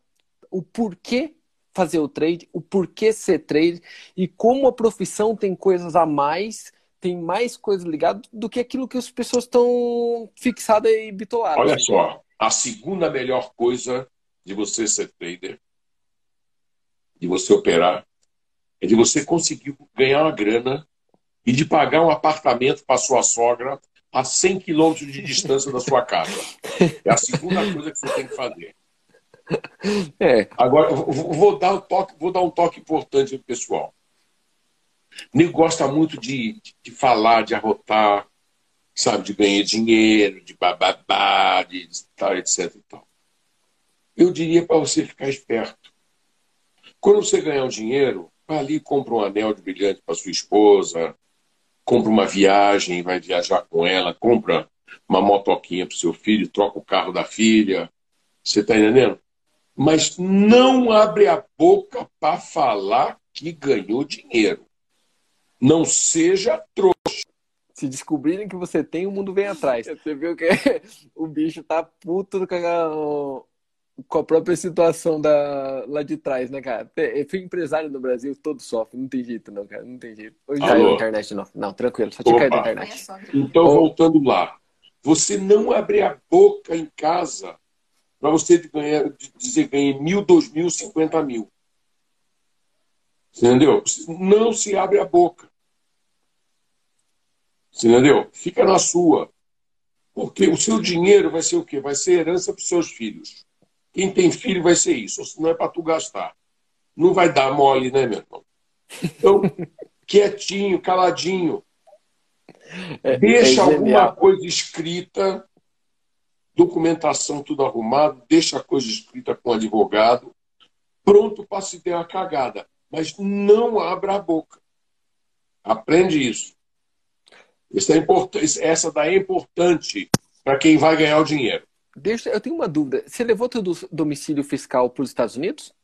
O porquê fazer o trade, o porquê ser trade e como a profissão tem coisas a mais, tem mais coisas ligadas do que aquilo que as pessoas estão fixadas e bitoladas. Olha só, a segunda melhor coisa de você ser trader, de você operar, é de você conseguir ganhar uma grana e de pagar um apartamento para sua sogra a 100 quilômetros de distância da sua casa. É a segunda coisa que você tem que fazer. É, Agora, vou dar um toque, vou dar um toque importante pessoal. O nego gosta muito de, de falar, de arrotar, sabe, de ganhar dinheiro, de bababá, de tal, etc. Eu diria para você ficar esperto. Quando você ganhar um dinheiro, vai ali compra um anel de brilhante para sua esposa, compra uma viagem, vai viajar com ela, compra uma motoquinha para seu filho, troca o carro da filha. Você está entendendo? Mas não abre a boca para falar que ganhou dinheiro. Não seja trouxa. se descobrirem que você tem, o mundo vem atrás. Você viu que o bicho tá puto com a, com a própria situação da, lá de trás, né, cara? Eu fui empresário no Brasil, todo sofre, não tem jeito não, cara, não tem jeito. Hoje Alô? caiu a internet não. Não, tranquilo, só tinha caído a internet. Então, voltando lá. Você não abre a boca em casa para você ganhar, dizer que ganha mil, dois mil, cinquenta mil. Você entendeu? Não se abre a boca. Você entendeu? Fica na sua. Porque o seu dinheiro vai ser o quê? Vai ser herança para os seus filhos. Quem tem filho vai ser isso, ou senão é para tu gastar. Não vai dar mole, né, meu irmão? Então, quietinho, caladinho. É, Deixa é alguma coisa escrita, documentação tudo arrumado, deixa a coisa escrita com o advogado, pronto para se der uma cagada. Mas não abra a boca. Aprende isso. Isso é Essa daí é importante para quem vai ganhar o dinheiro. Deixa, eu tenho uma dúvida. Você levou teu do- domicílio fiscal para os Estados Unidos?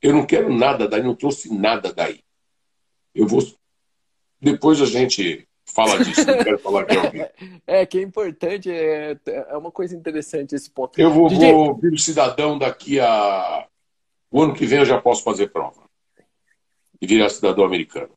Eu não quero nada daí, não trouxe nada daí. Eu vou. Depois a gente fala disso, não quero falar ao vivo. É, que é importante, é, é uma coisa interessante esse ponto. Eu vou, DJ, vou vir cidadão daqui a. O ano que vem eu já posso fazer prova. E virar cidadão americano.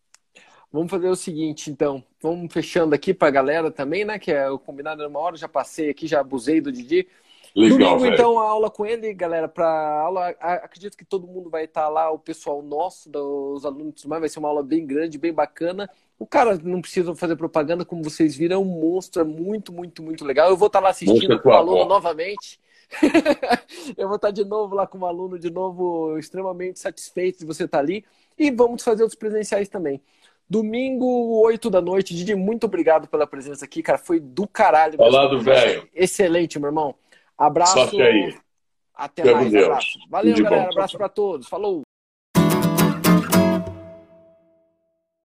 Vamos fazer o seguinte, então. Vamos fechando aqui pra galera também, né? Que é o combinado era uma hora, já passei aqui, já abusei do Didi. Legal, Domingo, velho. então, a aula com ele, galera, para aula. a- Acredito que todo mundo vai estar lá, o pessoal nosso, dos alunos mais, vai ser uma aula bem grande, bem bacana. O cara não precisa fazer propaganda, como vocês viram, é um monstro, é muito, muito, muito legal. Eu vou estar lá Monstro assistindo é com o aluno avó. novamente. Eu vou estar de novo lá com o aluno, de novo, extremamente satisfeito de você estar ali. E vamos fazer outros presenciais também. Domingo, 8 da noite. Didi, muito obrigado pela presença aqui, cara. Foi do caralho. Olá do velho. Excelente, meu irmão. Abraço. Sorte aí. Até mais. Abraço. Valeu, galera. Abraço para todos. Falou.